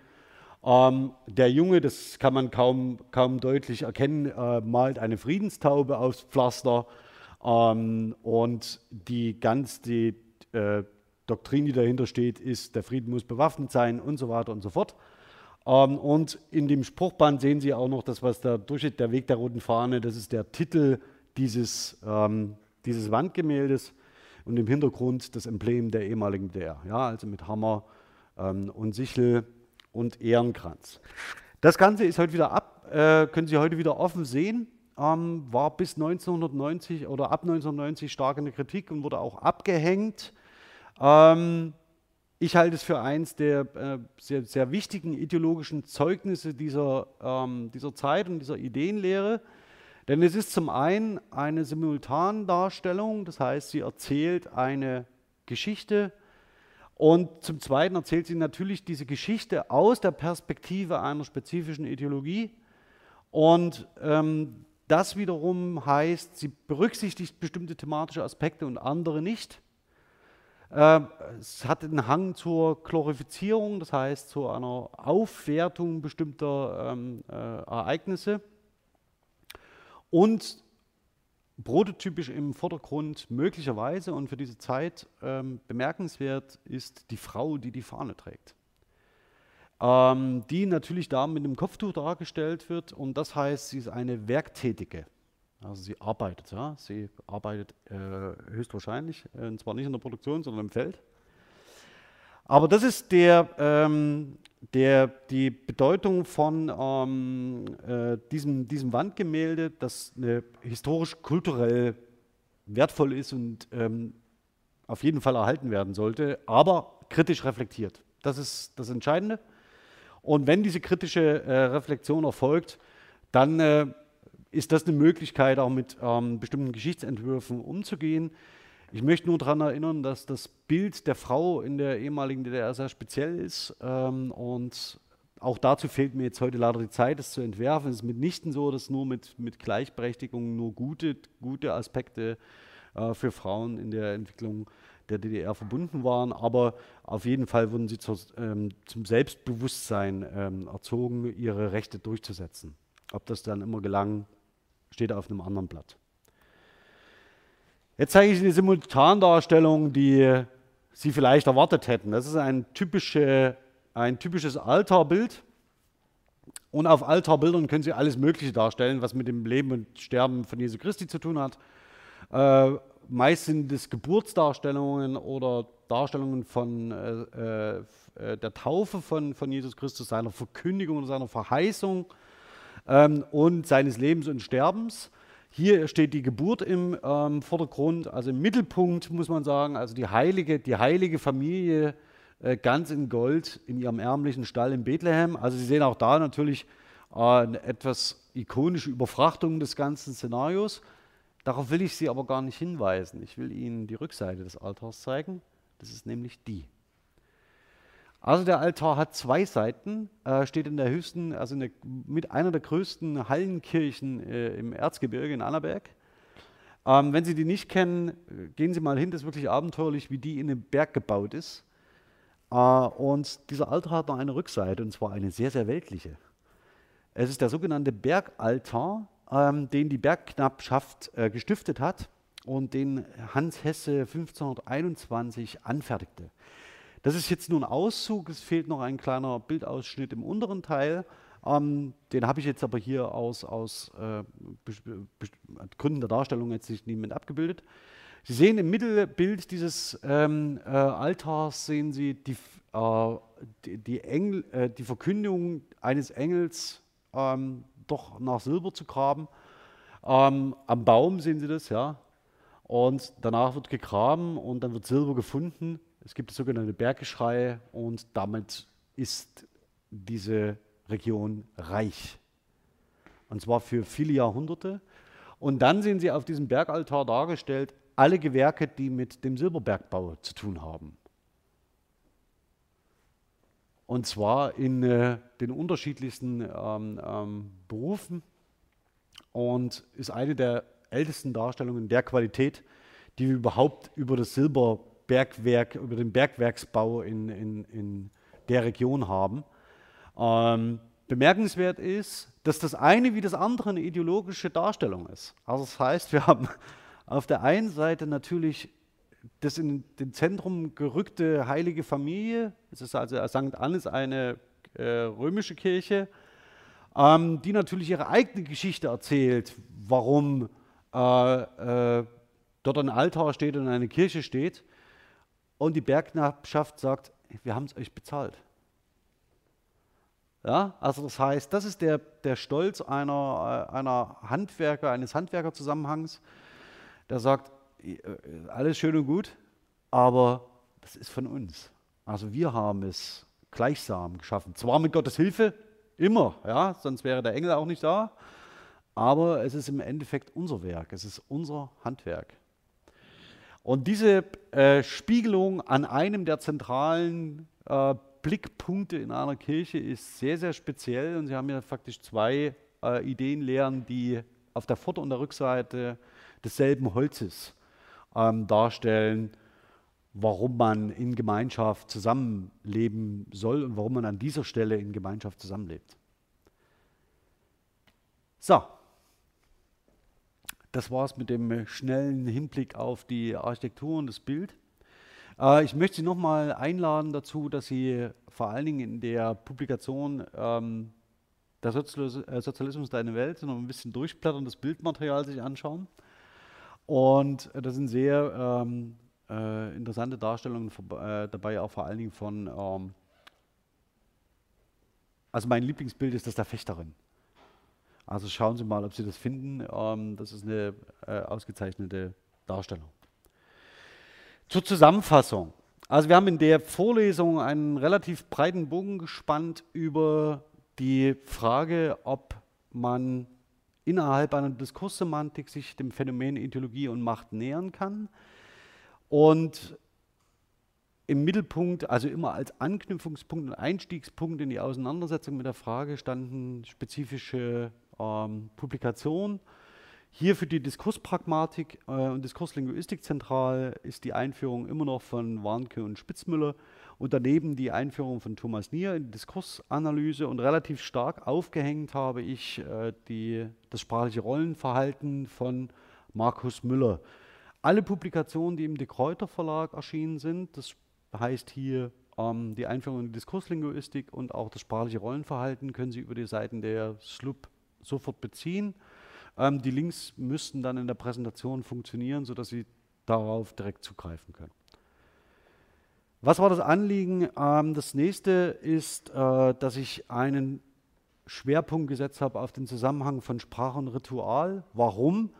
Ähm, der Junge, das kann man kaum, kaum deutlich erkennen, äh, malt eine Friedenstaube aufs Pflaster. Ähm, und die ganz die äh, Doktrin, die dahinter steht, ist, der Frieden muss bewaffnet sein und so weiter und so fort. Ähm, und in dem Spruchband sehen Sie auch noch das, was da durchsteht, der Weg der roten Fahne, das ist der Titel dieses, ähm, dieses Wandgemäldes und im Hintergrund das Emblem der ehemaligen DDR, ja, also mit Hammer ähm, und Sichel und Ehrenkranz. Das Ganze ist heute wieder ab, äh, können Sie heute wieder offen sehen, ähm, war bis 1990 oder ab 1990 stark in der Kritik und wurde auch abgehängt. Ähm, ich halte es für eins der äh, sehr, sehr, wichtigen ideologischen Zeugnisse dieser, ähm, dieser Zeit und dieser Ideenlehre. Denn es ist zum einen eine Simultandarstellung, das heißt, sie erzählt eine Geschichte und zum Zweiten erzählt sie natürlich diese Geschichte aus der Perspektive einer spezifischen Ideologie. Und ähm, das wiederum heißt, sie berücksichtigt bestimmte thematische Aspekte und andere nicht. Äh, es hat einen Hang zur Glorifizierung, das heißt zu einer Aufwertung bestimmter ähm, äh, Ereignisse. Und prototypisch im Vordergrund möglicherweise und für diese Zeit ähm, bemerkenswert ist die Frau, die die Fahne trägt. Ähm, die natürlich da mit einem Kopftuch dargestellt wird und das heißt, sie ist eine Werktätige. Also sie arbeitet, ja, sie arbeitet äh, höchstwahrscheinlich, äh, und zwar nicht in der Produktion, sondern im Feld. Aber das ist der, ähm, der, die Bedeutung von ähm, äh, diesem, diesem Wandgemälde, das historisch-kulturell wertvoll ist und ähm, auf jeden Fall erhalten werden sollte, aber kritisch reflektiert. Das ist das Entscheidende. Und wenn diese kritische äh, Reflexion erfolgt, dann äh, ist das eine Möglichkeit, auch mit ähm, bestimmten Geschichtsentwürfen umzugehen. Ich möchte nur daran erinnern, dass das Bild der Frau in der ehemaligen DDR sehr speziell ist ähm, und auch dazu fehlt mir jetzt heute leider die Zeit, das zu entwerfen. Es ist mitnichten so, dass nur mit, mit Gleichberechtigung nur gute, gute Aspekte äh, für Frauen in der Entwicklung der DDR verbunden waren, aber auf jeden Fall wurden sie zur, ähm, zum Selbstbewusstsein ähm, erzogen, ihre Rechte durchzusetzen. Ob das dann immer gelang, steht auf einem anderen Blatt. Jetzt zeige ich Ihnen die Simultandarstellung, die Sie vielleicht erwartet hätten. Das ist ein, typische, ein typisches Altarbild. Und auf Altarbildern können Sie alles Mögliche darstellen, was mit dem Leben und Sterben von Jesu Christi zu tun hat. Äh, meist sind es Geburtsdarstellungen oder Darstellungen von äh, äh, der Taufe von, von Jesus Christus, seiner Verkündigung und seiner Verheißung ähm, und seines Lebens und Sterbens. Hier steht die Geburt im ähm, Vordergrund, also im Mittelpunkt muss man sagen, also die heilige, die heilige Familie äh, ganz in Gold in ihrem ärmlichen Stall in Bethlehem. Also Sie sehen auch da natürlich äh, eine etwas ikonische Überfrachtung des ganzen Szenarios. Darauf will ich Sie aber gar nicht hinweisen. Ich will Ihnen die Rückseite des Altars zeigen. Das ist nämlich die. Also der Altar hat zwei Seiten, äh, steht in der höchsten, also der, mit einer der größten Hallenkirchen äh, im Erzgebirge in Annaberg. Ähm, wenn Sie die nicht kennen, gehen Sie mal hin, das ist wirklich abenteuerlich, wie die in den Berg gebaut ist. Äh, und dieser Altar hat noch eine Rückseite, und zwar eine sehr, sehr weltliche. Es ist der sogenannte Bergaltar, ähm, den die Bergknappschaft äh, gestiftet hat und den Hans Hesse 1521 anfertigte. Das ist jetzt nur ein Auszug, es fehlt noch ein kleiner Bildausschnitt im unteren Teil. Ähm, den habe ich jetzt aber hier aus, aus äh, Gründen der Darstellung jetzt nicht mit abgebildet. Sie sehen im Mittelbild dieses ähm, äh, Altars sehen Sie die, äh, die, die, Engel, äh, die, Verkündigung eines Engels, ähm, doch nach Silber zu graben. Ähm, am Baum sehen Sie das, ja. Und danach wird gegraben und dann wird Silber gefunden es gibt das sogenannte Berggeschrei und damit ist diese Region reich. Und zwar für viele Jahrhunderte. Und dann sehen Sie auf diesem Bergaltar dargestellt alle Gewerke, die mit dem Silberbergbau zu tun haben. Und zwar in äh, den unterschiedlichsten ähm, ähm, Berufen und ist eine der ältesten Darstellungen der Qualität, die wir überhaupt über das Silberbergwerk, über den Bergwerksbau in, in, in der Region haben. Ähm, bemerkenswert ist, dass das eine wie das andere eine ideologische Darstellung ist. Also das heißt, wir haben auf der einen Seite natürlich das in den Zentrum gerückte heilige Familie, es ist also St. Annes eine äh, römische Kirche, ähm, die natürlich ihre eigene Geschichte erzählt, warum äh, äh, dort ein Altar steht und eine Kirche steht. Und die Bergknappschaft sagt, wir haben es euch bezahlt. Ja, also das heißt, das ist der, der Stolz einer, äh, einer Handwerker, eines Handwerkerzusammenhangs, der sagt, alles schön und gut, aber das ist von uns. Also wir haben es gleichsam geschaffen. Zwar mit Gottes Hilfe, immer, ja, sonst wäre der Engel auch nicht da, aber es ist im Endeffekt unser Werk, es ist unser Handwerk. Und diese äh, Spiegelung an einem der zentralen äh, Blickpunkte in einer Kirche ist sehr, sehr speziell und Sie haben ja faktisch zwei äh, Ideenlehren, die auf der Vorder- und der Rückseite desselben Holzes ähm, darstellen, warum man in Gemeinschaft zusammenleben soll und warum man an dieser Stelle in Gemeinschaft zusammenlebt. So, das war es mit dem schnellen Hinblick auf die Architektur und das Bild. Äh, ich möchte Sie nochmal einladen dazu, dass Sie vor allen Dingen in der Publikation ähm, der äh, Sozialismus Deine Welt noch ein bisschen durchblättern, das Bildmaterial sich anschauen. Und äh, da sind sehr ähm, äh, interessante Darstellungen äh, dabei, auch vor allen Dingen von, ähm, also mein Lieblingsbild ist das der Fechterin. Also schauen Sie mal, ob Sie das finden. Ähm, das ist eine äh, ausgezeichnete Darstellung. Zur Zusammenfassung. Also wir haben in der Vorlesung einen relativ breiten Bogen gespannt über die Frage, ob man innerhalb einer Diskurssemantik sich dem Phänomen Ideologie und Macht nähern kann. Und im Mittelpunkt, also immer als Anknüpfungspunkt und Einstiegspunkt in die Auseinandersetzung mit der Frage standen spezifische ähm, Publikationen. Hier für die Diskurspragmatik äh, und Diskurslinguistik zentral ist die Einführung immer noch von Warnke und Spitzmüller und daneben die Einführung von Thomas Nier in die Diskursanalyse und relativ stark aufgehängt habe ich äh, die, das sprachliche Rollenverhalten von Markus Müller. Alle Publikationen, die im De Kräuter Verlag erschienen sind, das heißt hier ähm, die Einführung in die Diskurslinguistik und auch das sprachliche Rollenverhalten, können Sie über die Seiten der SLUB sofort beziehen. Ähm, die Links müssten dann in der Präsentation funktionieren, sodass Sie darauf direkt zugreifen können. Was war das Anliegen? Ähm, das nächste ist, äh, dass ich einen Schwerpunkt gesetzt habe auf den Zusammenhang von Sprache und Ritual. Warum?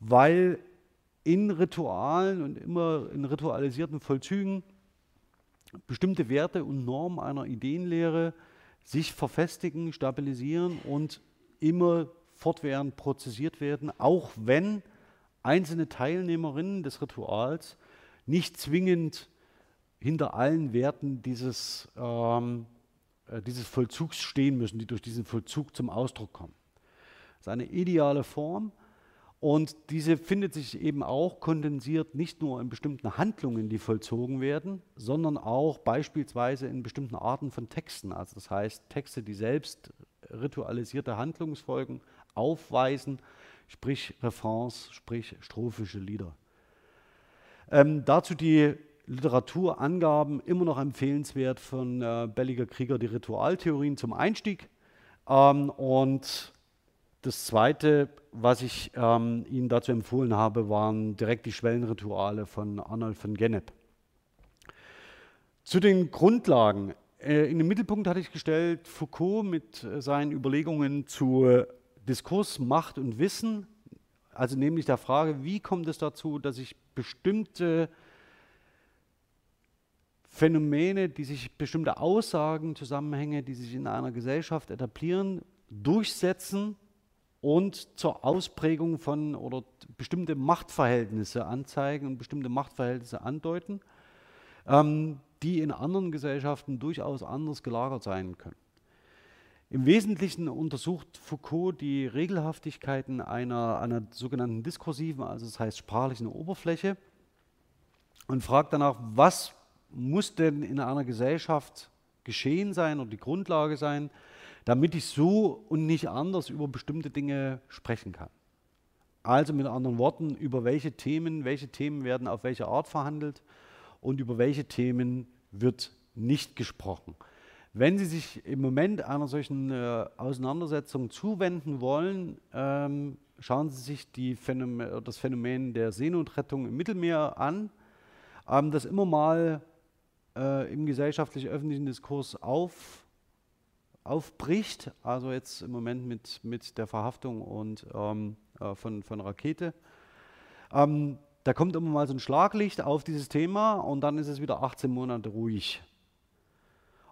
Weil in Ritualen und immer in ritualisierten Vollzügen bestimmte Werte und Normen einer Ideenlehre sich verfestigen, stabilisieren und immer fortwährend prozessiert werden, auch wenn einzelne Teilnehmerinnen des Rituals nicht zwingend hinter allen Werten dieses, ähm, äh, dieses Vollzugs stehen müssen, die durch diesen Vollzug zum Ausdruck kommen. Das ist eine ideale Form und diese findet sich eben auch kondensiert nicht nur in bestimmten Handlungen, die vollzogen werden, sondern auch beispielsweise in bestimmten Arten von Texten. Also das heißt Texte, die selbst ritualisierte Handlungsfolgen aufweisen, sprich Refrains, sprich strophische Lieder. Ähm, dazu die Literaturangaben immer noch empfehlenswert von äh, Belliger Krieger, die Ritualtheorien zum Einstieg. Ähm, und das Zweite, was ich ähm, Ihnen dazu empfohlen habe, waren direkt die Schwellenrituale von Arnold von Gennep. Zu den Grundlagen. Äh, in den Mittelpunkt hatte ich gestellt Foucault mit äh, seinen Überlegungen zu Diskurs, Macht und Wissen, also nämlich der Frage, wie kommt es dazu, dass ich bestimmte Phänomene, die sich bestimmte Aussagen, Zusammenhänge, die sich in einer Gesellschaft etablieren, durchsetzen und zur Ausprägung von oder bestimmte Machtverhältnisse anzeigen und bestimmte Machtverhältnisse andeuten. Ähm, die in anderen Gesellschaften durchaus anders gelagert sein können. Im Wesentlichen untersucht Foucault die Regelhaftigkeiten einer, einer sogenannten diskursiven, also das heißt sprachlichen Oberfläche und fragt danach, was muss denn in einer Gesellschaft geschehen sein oder die Grundlage sein, damit ich so und nicht anders über bestimmte Dinge sprechen kann. Also mit anderen Worten, über welche Themen, welche Themen werden auf welche Art verhandelt und über welche Themen wird nicht gesprochen. Wenn Sie sich im Moment einer solchen äh, Auseinandersetzung zuwenden wollen, ähm, schauen Sie sich Phänomen, das Phänomen der Seenotrettung im Mittelmeer an, ähm, das immer mal äh, im gesellschaftlich-öffentlichen Diskurs auf, aufbricht. Also jetzt im Moment mit, mit der Verhaftung und, ähm, äh, von, von Rakete. Ähm, da kommt immer mal so ein Schlaglicht auf dieses Thema und dann ist es wieder 18 Monate ruhig.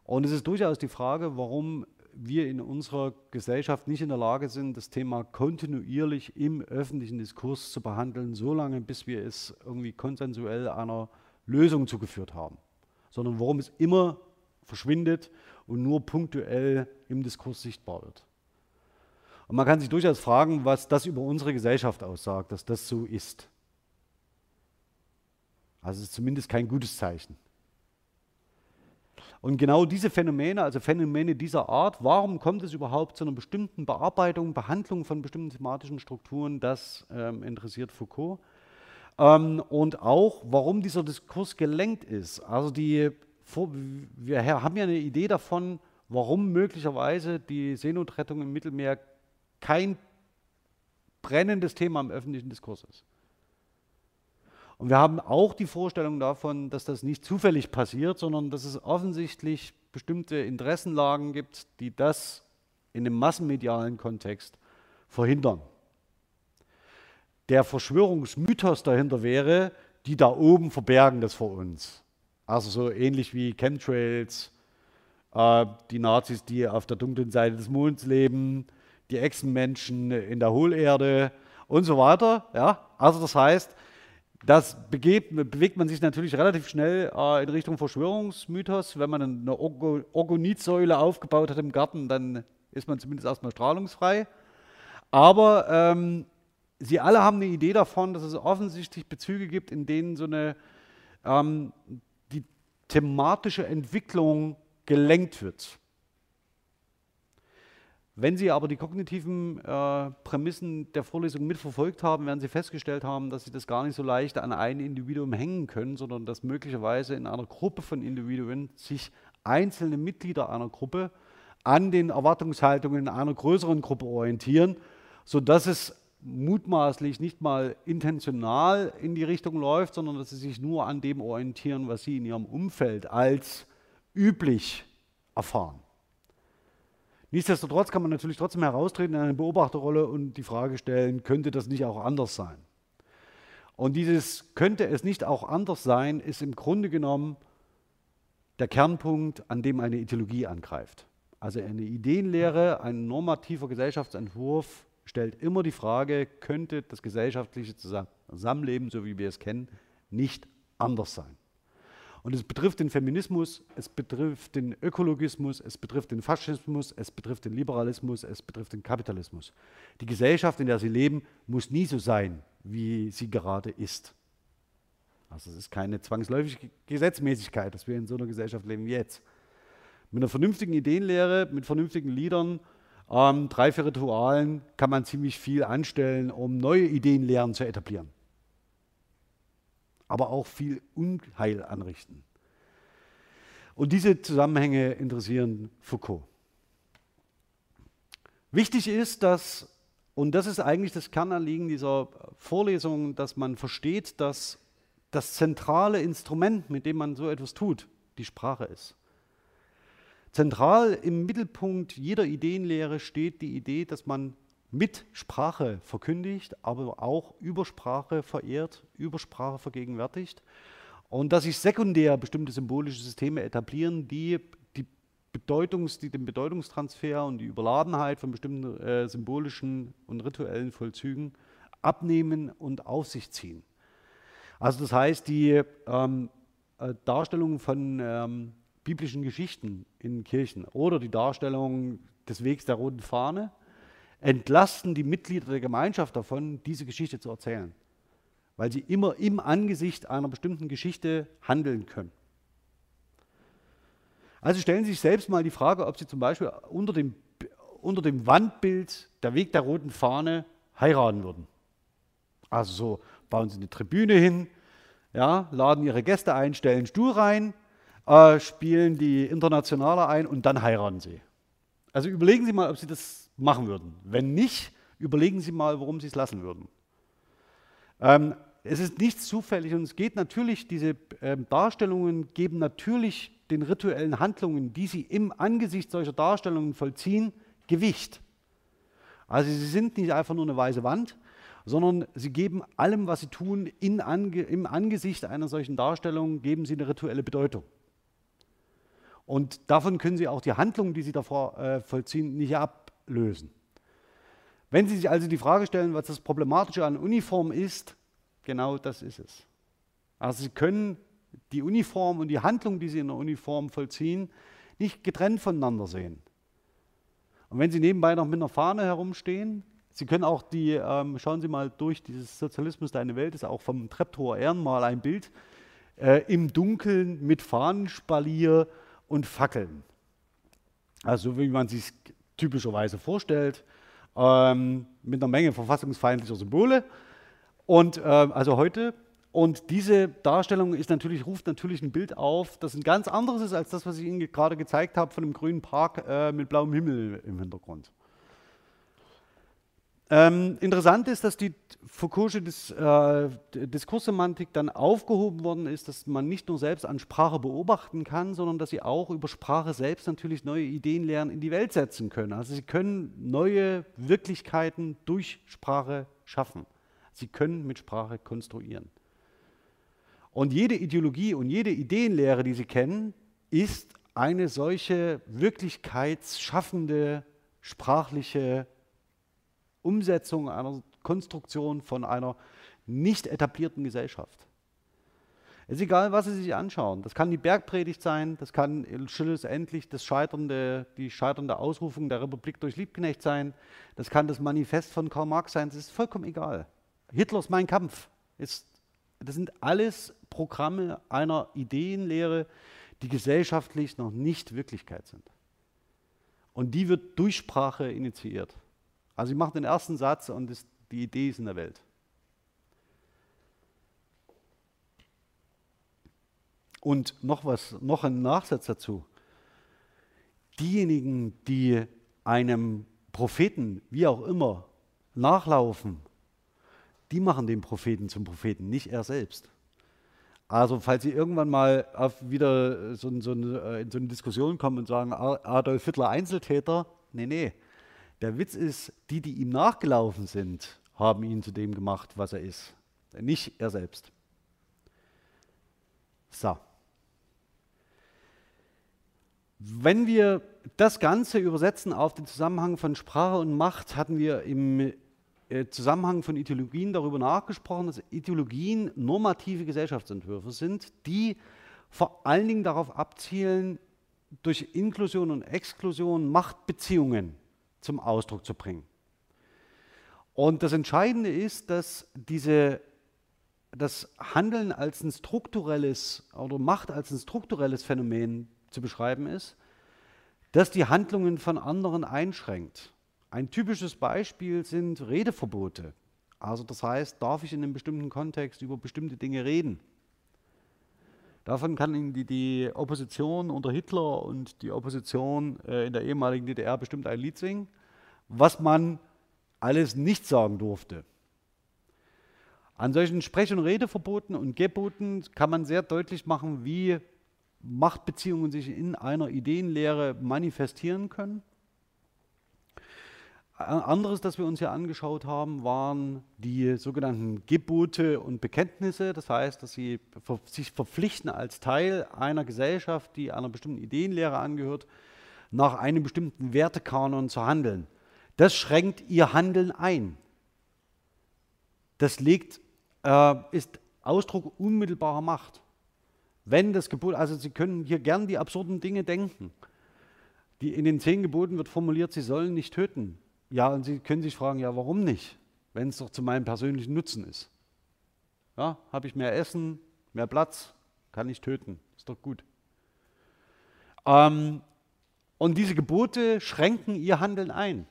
Und es ist durchaus die Frage, warum wir in unserer Gesellschaft nicht in der Lage sind, das Thema kontinuierlich im öffentlichen Diskurs zu behandeln, solange bis wir es irgendwie konsensuell einer Lösung zugeführt haben, sondern warum es immer verschwindet und nur punktuell im Diskurs sichtbar wird. Und man kann sich durchaus fragen, was das über unsere Gesellschaft aussagt, dass das so ist. Also es ist zumindest kein gutes Zeichen. Und genau diese Phänomene, also Phänomene dieser Art, warum kommt es überhaupt zu einer bestimmten Bearbeitung, Behandlung von bestimmten thematischen Strukturen, das ähm, interessiert Foucault. Ähm, und auch, warum dieser Diskurs gelenkt ist. Also die, wir haben ja eine Idee davon, warum möglicherweise die Seenotrettung im Mittelmeer kein brennendes Thema im öffentlichen Diskurs ist. Und wir haben auch die Vorstellung davon, dass das nicht zufällig passiert, sondern dass es offensichtlich bestimmte Interessenlagen gibt, die das in einem massenmedialen Kontext verhindern. Der Verschwörungsmythos dahinter wäre, die da oben verbergen das vor uns. Also so ähnlich wie Chemtrails, äh, die Nazis, die auf der dunklen Seite des Monds leben, die Echsenmenschen in der Hohlerde und so weiter. Ja? Also das heißt, das begeht, bewegt man sich natürlich relativ schnell äh, in Richtung Verschwörungsmythos. Wenn man eine Orgonitsäule aufgebaut hat im Garten, dann ist man zumindest erstmal strahlungsfrei. Aber ähm, sie alle haben eine Idee davon, dass es offensichtlich Bezüge gibt, in denen so eine ähm, die thematische Entwicklung gelenkt wird. Wenn Sie aber die kognitiven äh, Prämissen der Vorlesung mitverfolgt haben, werden Sie festgestellt haben, dass Sie das gar nicht so leicht an ein Individuum hängen können, sondern dass möglicherweise in einer Gruppe von Individuen sich einzelne Mitglieder einer Gruppe an den Erwartungshaltungen einer größeren Gruppe orientieren, sodass es mutmaßlich nicht mal intentional in die Richtung läuft, sondern dass sie sich nur an dem orientieren, was sie in ihrem Umfeld als üblich erfahren. Nichtsdestotrotz kann man natürlich trotzdem heraustreten in eine Beobachterrolle und die Frage stellen, könnte das nicht auch anders sein? Und dieses könnte es nicht auch anders sein, ist im Grunde genommen der Kernpunkt, an dem eine Ideologie angreift. Also eine Ideenlehre, ein normativer Gesellschaftsentwurf stellt immer die Frage, könnte das gesellschaftliche Zusammenleben, so wie wir es kennen, nicht anders sein? Und es betrifft den Feminismus, es betrifft den Ökologismus, es betrifft den Faschismus, es betrifft den Liberalismus, es betrifft den Kapitalismus. Die Gesellschaft, in der sie leben, muss nie so sein, wie sie gerade ist. Also es ist keine zwangsläufige Gesetzmäßigkeit, dass wir in so einer Gesellschaft leben wie jetzt. Mit einer vernünftigen Ideenlehre, mit vernünftigen Liedern, ähm, drei, vier Ritualen kann man ziemlich viel anstellen, um neue Ideenlehren zu etablieren aber auch viel Unheil anrichten. Und diese Zusammenhänge interessieren Foucault. Wichtig ist, dass, und das ist eigentlich das Kernanliegen dieser Vorlesung, dass man versteht, dass das zentrale Instrument, mit dem man so etwas tut, die Sprache ist. Zentral im Mittelpunkt jeder Ideenlehre steht die Idee, dass man mit Sprache verkündigt, aber auch über Sprache verehrt, über Sprache vergegenwärtigt. Und dass sich sekundär bestimmte symbolische Systeme etablieren, die, die, Bedeutungs-, die den Bedeutungstransfer und die Überladenheit von bestimmten äh, symbolischen und rituellen Vollzügen abnehmen und auf sich ziehen. Also das heißt, die ähm, äh, Darstellungen von ähm, biblischen Geschichten in Kirchen oder die Darstellung des Wegs der roten Fahne entlasten die Mitglieder der Gemeinschaft davon, diese Geschichte zu erzählen, weil sie immer im Angesicht einer bestimmten Geschichte handeln können. Also stellen Sie sich selbst mal die Frage, ob Sie zum Beispiel unter dem, unter dem Wandbild der Weg der roten Fahne heiraten würden. Also so bauen Sie eine Tribüne hin, ja, laden Ihre Gäste ein, stellen einen Stuhl rein, äh, spielen die Internationale ein und dann heiraten Sie. Also überlegen Sie mal, ob Sie das machen würden. Wenn nicht, überlegen Sie mal, warum Sie es lassen würden. Ähm, es ist nichts zufällig und es geht natürlich, diese ähm, Darstellungen geben natürlich den rituellen Handlungen, die Sie im Angesicht solcher Darstellungen vollziehen, Gewicht. Also sie sind nicht einfach nur eine weiße Wand, sondern sie geben allem, was sie tun, ange, im Angesicht einer solchen Darstellung, geben sie eine rituelle Bedeutung. Und davon können sie auch die Handlungen, die sie davor äh, vollziehen, nicht ablösen. Wenn Sie sich also die Frage stellen, was das Problematische an Uniform ist, genau das ist es. Also Sie können die Uniform und die Handlung, die Sie in der Uniform vollziehen, nicht getrennt voneinander sehen. Und wenn Sie nebenbei noch mit einer Fahne herumstehen, Sie können auch die, ähm, schauen Sie mal durch dieses Sozialismus Deine Welt, ist auch vom Treptower Ehrenmal ein Bild, äh, im Dunkeln mit Fahnenspalier und Fackeln. Also wie man sich typischerweise vorstellt, ähm, mit einer Menge verfassungsfeindlicher Symbole. Und äh, also heute und diese Darstellung ist natürlich, ruft natürlich ein Bild auf, das ein ganz anderes ist als das, was ich Ihnen gerade gezeigt habe von einem grünen Park äh, mit blauem Himmel im Hintergrund. Ähm, interessant ist, dass die Foucault'sche Dis, äh, Diskurssemantik dann aufgehoben worden ist, dass man nicht nur selbst an Sprache beobachten kann, sondern dass sie auch über Sprache selbst natürlich neue Ideen lernen in die Welt setzen können. Also sie können neue Wirklichkeiten durch Sprache schaffen. Sie können mit Sprache konstruieren. Und jede Ideologie und jede Ideenlehre, die Sie kennen, ist eine solche wirklichkeitsschaffende sprachliche Umsetzung einer Konstruktion von einer nicht etablierten Gesellschaft. Es ist egal, was Sie sich anschauen. Das kann die Bergpredigt sein, das kann schlussendlich das scheiternde, die scheiternde Ausrufung der Republik durch Liebknecht sein, das kann das Manifest von Karl Marx sein, das ist vollkommen egal. Hitlers Mein Kampf ist das sind alles Programme einer Ideenlehre, die gesellschaftlich noch nicht Wirklichkeit sind. Und die wird durch Sprache initiiert. Also ich mache den ersten Satz und das, die Idee ist in der Welt. Und noch was, noch ein Nachsatz dazu. Diejenigen, die einem Propheten, wie auch immer, nachlaufen, die machen den Propheten zum Propheten, nicht er selbst. Also falls Sie irgendwann mal wieder so, so, äh, in so eine Diskussion kommen und sagen, Adolf Hitler Einzeltäter, nee, nee. Der Witz ist, die, die ihm nachgelaufen sind, haben ihn zu dem gemacht, was er ist. Nicht er selbst. So. Wenn wir das Ganze übersetzen auf den Zusammenhang von Sprache und Macht, hatten wir im äh, Zusammenhang von Ideologien darüber nachgesprochen, dass Ideologien normative Gesellschaftsentwürfe sind, die vor allen Dingen darauf abzielen, durch Inklusion und Exklusion Machtbeziehungen zum Ausdruck zu bringen. Und das Entscheidende ist, dass diese, das Handeln als ein strukturelles oder Macht als ein strukturelles Phänomen zu beschreiben ist, das die Handlungen von anderen einschränkt. Ein typisches Beispiel sind Redeverbote. Also das heißt, darf ich in einem bestimmten Kontext über bestimmte Dinge reden? Davon kann die, die Opposition unter Hitler und die Opposition äh, in der ehemaligen DDR bestimmt ein Lied singen, was man alles nicht sagen durfte. An solchen Sprech- und Redeverboten und Geboten kann man sehr deutlich machen, wie Machtbeziehungen sich in einer Ideenlehre manifestieren können. Anderes, das wir uns hier angeschaut haben, waren die sogenannten Gebote und Bekenntnisse. Das heißt, dass sie sich verpflichten als Teil einer Gesellschaft, die einer bestimmten Ideenlehre angehört, nach einem bestimmten Wertekanon zu handeln. Das schränkt ihr Handeln ein. Das legt, äh, ist Ausdruck unmittelbarer Macht. Wenn das Gebot, also Sie können hier gern die absurden Dinge denken. Die in den zehn Geboten wird formuliert, Sie sollen nicht töten. Ja, und Sie können sich fragen, ja, warum nicht? Wenn es doch zu meinem persönlichen Nutzen ist. Ja, habe ich mehr Essen, mehr Platz, kann ich töten. Ist doch gut. Ähm, und diese Gebote schränken ihr Handeln ein.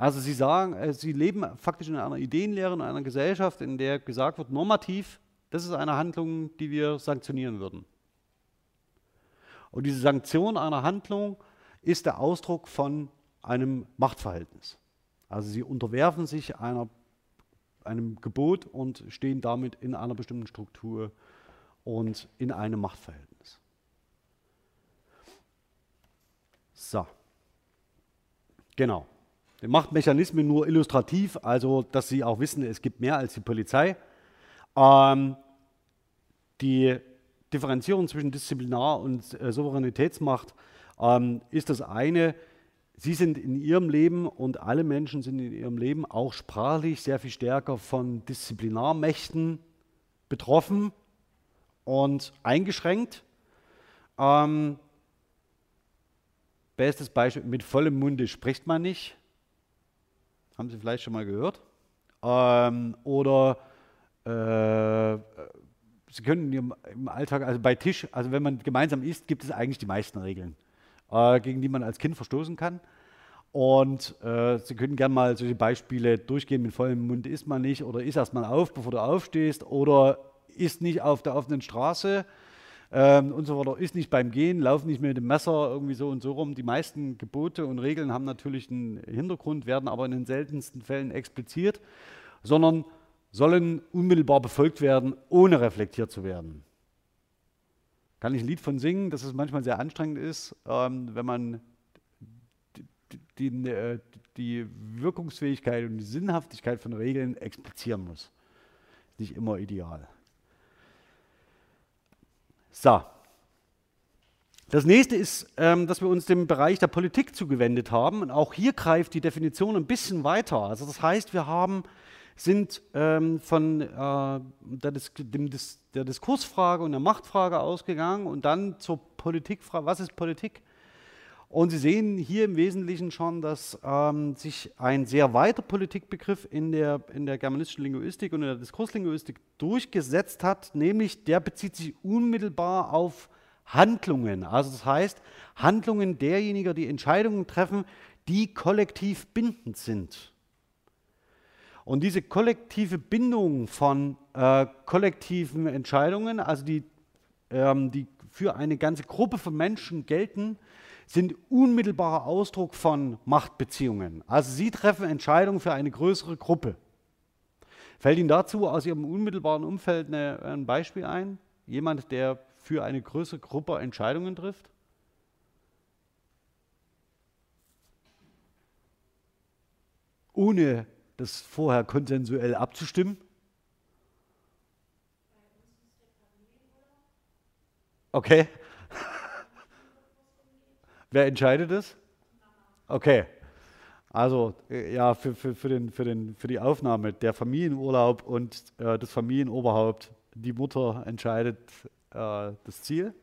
Also sie sagen, äh, sie leben faktisch in einer Ideenlehre, in einer Gesellschaft, in der gesagt wird, normativ, das ist eine Handlung, die wir sanktionieren würden. Und diese Sanktion einer Handlung ist der Ausdruck von einem Machtverhältnis. Also sie unterwerfen sich einer, einem Gebot und stehen damit in einer bestimmten Struktur und in einem Machtverhältnis. So. Genau. Die Machtmechanismen nur illustrativ, also dass Sie auch wissen, es gibt mehr als die Polizei. Ähm, die Differenzierung zwischen Disziplinar- und äh, Souveränitätsmacht ähm, ist das eine. Sie sind in Ihrem Leben und alle Menschen sind in ihrem Leben auch sprachlich sehr viel stärker von Disziplinarmächten betroffen und eingeschränkt. Ähm, bestes Beispiel, mit vollem Munde spricht man nicht. Haben Sie vielleicht schon mal gehört? Ähm, oder äh, Sie können im Alltag, also bei Tisch, also wenn man gemeinsam isst, gibt es eigentlich die meisten Regeln, äh, gegen die man als Kind verstoßen kann. Und äh, Sie können gerne mal solche Beispiele durchgehen. Mit vollem Mund isst man nicht oder isst erst mal auf, bevor du aufstehst oder isst nicht auf der offenen Straße ähm, und so weiter. Ist nicht beim Gehen, lauf nicht mit dem Messer irgendwie so und so rum. Die meisten Gebote und Regeln haben natürlich einen Hintergrund, werden aber in den seltensten Fällen expliziert, sondern sollen unmittelbar befolgt werden, ohne reflektiert zu werden. Kann ich ein Lied von singen, dass es manchmal sehr anstrengend ist, ähm, wenn man die, die, äh, die, Wirkungsfähigkeit und die Sinnhaftigkeit von Regeln explizieren muss. Nicht immer ideal. So. Das nächste ist, ähm, dass wir uns dem Bereich der Politik zugewendet haben. Und auch hier greift die Definition ein bisschen weiter. Also das heißt, wir haben, sind ähm, von äh, der, Dis dem, der Diskursfrage und der Machtfrage ausgegangen und dann zur Politikfrage. Was ist Politik? Und Sie sehen hier im Wesentlichen schon, dass ähm, sich ein sehr weiter Politikbegriff in der, in der germanistischen Linguistik und in der Diskurslinguistik durchgesetzt hat, nämlich der bezieht sich unmittelbar auf Handlungen. Also das heißt, Handlungen derjenigen, die Entscheidungen treffen, die kollektiv bindend sind. Und diese kollektive Bindung von äh, kollektiven Entscheidungen, also die, ähm, die für eine ganze Gruppe von Menschen gelten, sind unmittelbarer Ausdruck von Machtbeziehungen. Also Sie treffen Entscheidungen für eine größere Gruppe. Fällt Ihnen dazu aus Ihrem unmittelbaren Umfeld eine, ein Beispiel ein? Jemand, der für eine größere Gruppe Entscheidungen trifft? Ohne das vorher konsensuell abzustimmen? Okay. (laughs) Wer entscheidet es? Okay. Also äh, ja, für, für, für, den, für, den, für die Aufnahme der Familienurlaub und äh, das Familienoberhaupt, die Mutter entscheidet äh, das Ziel.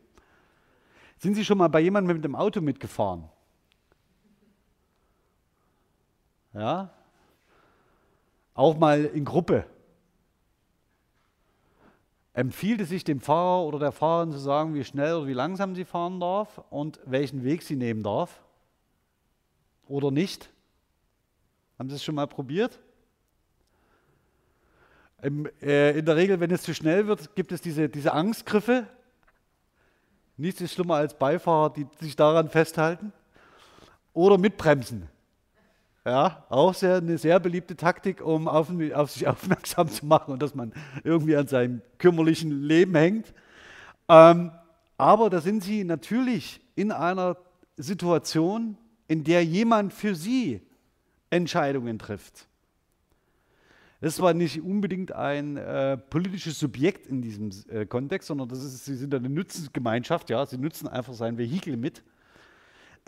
Sind Sie schon mal bei jemandem mit dem Auto mitgefahren? Ja? Auch mal in Gruppe empfiehlt es sich dem Fahrer oder der Fahrerin zu sagen, wie schnell oder wie langsam sie fahren darf und welchen Weg sie nehmen darf? Oder nicht? Haben Sie es schon mal probiert? Im, äh, in der Regel, wenn es zu schnell wird, gibt es diese, diese Angstgriffe. Nichts ist schlimmer als Beifahrer, die sich daran festhalten. Oder mitbremsen. Ja, auch sehr, eine sehr beliebte Taktik, um auf, auf, sich (laughs) aufmerksam zu machen und dass man irgendwie an seinem kümmerlichen Leben hängt. Ähm, aber da sind sie natürlich in einer Situation, in der jemand für sie Entscheidungen trifft. Das war nicht unbedingt ein äh, politisches Subjekt in diesem äh, Kontext, sondern das ist, sie sind eine Nutzensgemeinschaft, ja, sie nutzen einfach sein Vehikel mit.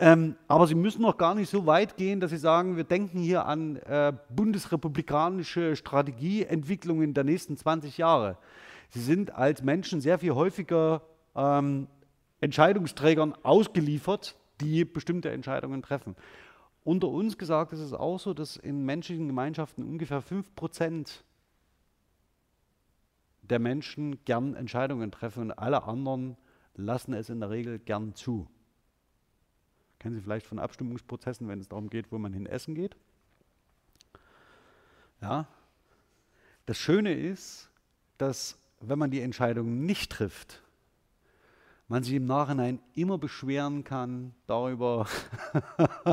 Ähm, aber Sie müssen noch gar nicht so weit gehen, dass Sie sagen, wir denken hier an äh, bundesrepublikanische Strategieentwicklungen der nächsten 20 Jahre. Sie sind als Menschen sehr viel häufiger ähm, Entscheidungsträgern ausgeliefert, die bestimmte Entscheidungen treffen. Unter uns gesagt ist es auch so, dass in menschlichen Gemeinschaften ungefähr 5% der Menschen gern Entscheidungen treffen und alle anderen lassen es in der Regel gern zu. Kennen Sie vielleicht von Abstimmungsprozessen, wenn es darum geht, wo man hin essen geht? Ja. Das Schöne ist, dass wenn man die Entscheidung nicht trifft, man sich im Nachhinein immer beschweren kann darüber, (laughs)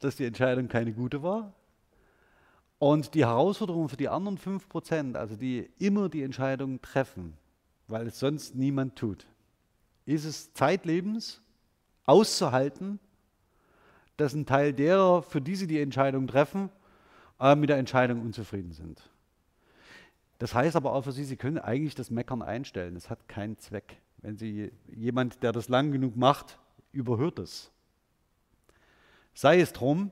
dass die Entscheidung keine gute war. Und die Herausforderung für die anderen 5%, also die immer die Entscheidung treffen, weil es sonst niemand tut, ist es zeitlebens auszuhalten, dass ein Teil derer, für die sie die Entscheidung treffen, äh, mit der Entscheidung unzufrieden sind. Das heißt aber auch für sie, sie können eigentlich das Meckern einstellen. Es hat keinen Zweck. Wenn Sie jemand, der das lang genug macht, überhört es. Sei es drum,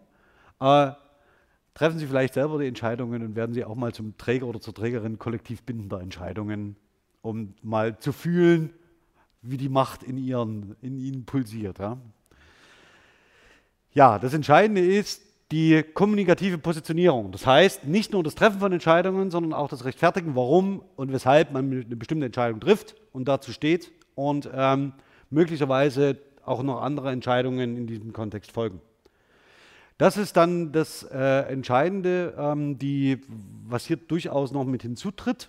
äh, treffen Sie vielleicht selber die Entscheidungen und werden Sie auch mal zum Träger oder zur Trägerin kollektiv bindender Entscheidungen, um mal zu fühlen, wie die Macht in, ihren, in Ihnen pulsiert. Ja? ja, das Entscheidende ist die kommunikative Positionierung. Das heißt, nicht nur das Treffen von Entscheidungen, sondern auch das Rechtfertigen, warum und weshalb man eine bestimmte Entscheidung trifft und dazu steht und ähm, möglicherweise auch noch andere Entscheidungen in diesem Kontext folgen. Das ist dann das äh, Entscheidende, ähm, die, was hier durchaus noch mit hinzutritt.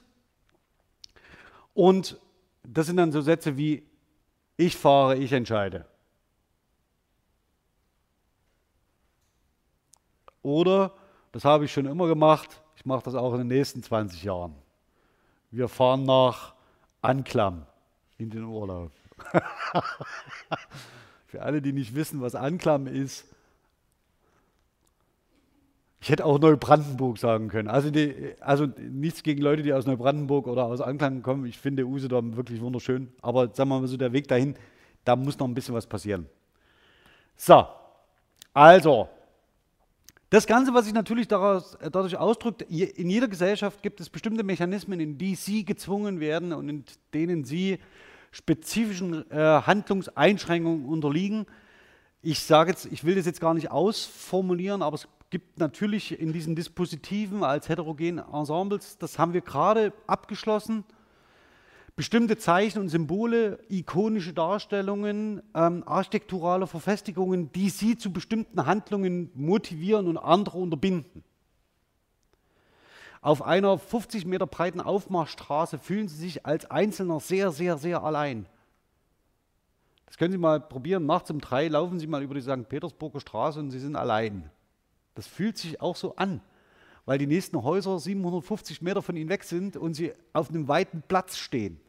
Und das sind dann so Sätze wie, ich fahre, ich entscheide. Oder, das habe ich schon immer gemacht, ich mache das auch in den nächsten 20 Jahren. Wir fahren nach Anklam in den Urlaub. (laughs) Für alle, die nicht wissen, was Anklam ist, ich hätte auch Neubrandenburg sagen können. Also, die, also nichts gegen Leute, die aus Neubrandenburg oder aus Anklam kommen. Ich finde Usedom wirklich wunderschön. Aber sagen wir mal so, der Weg dahin, da muss noch ein bisschen was passieren. So, also, das Ganze, was sich natürlich daraus, dadurch ausdrückt, in jeder Gesellschaft gibt es bestimmte Mechanismen, in die Sie gezwungen werden und in denen Sie spezifischen äh, Handlungseinschränkungen unterliegen. Ich sage jetzt, ich will das jetzt gar nicht ausformulieren, aber es gibt natürlich in diesen Dispositiven als heterogenen Ensembles, das haben wir gerade abgeschlossen, bestimmte Zeichen und Symbole, ikonische Darstellungen, ähm, architekturale Verfestigungen, die sie zu bestimmten Handlungen motivieren und andere unterbinden. Auf einer 50 Meter breiten Aufmarschstraße fühlen Sie sich als Einzelner sehr, sehr, sehr allein. Das können Sie mal probieren. Nachts um drei laufen Sie mal über die St. Petersburger Straße und Sie sind allein. Das fühlt sich auch so an, weil die nächsten Häuser 750 Meter von Ihnen weg sind und Sie auf einem weiten Platz stehen.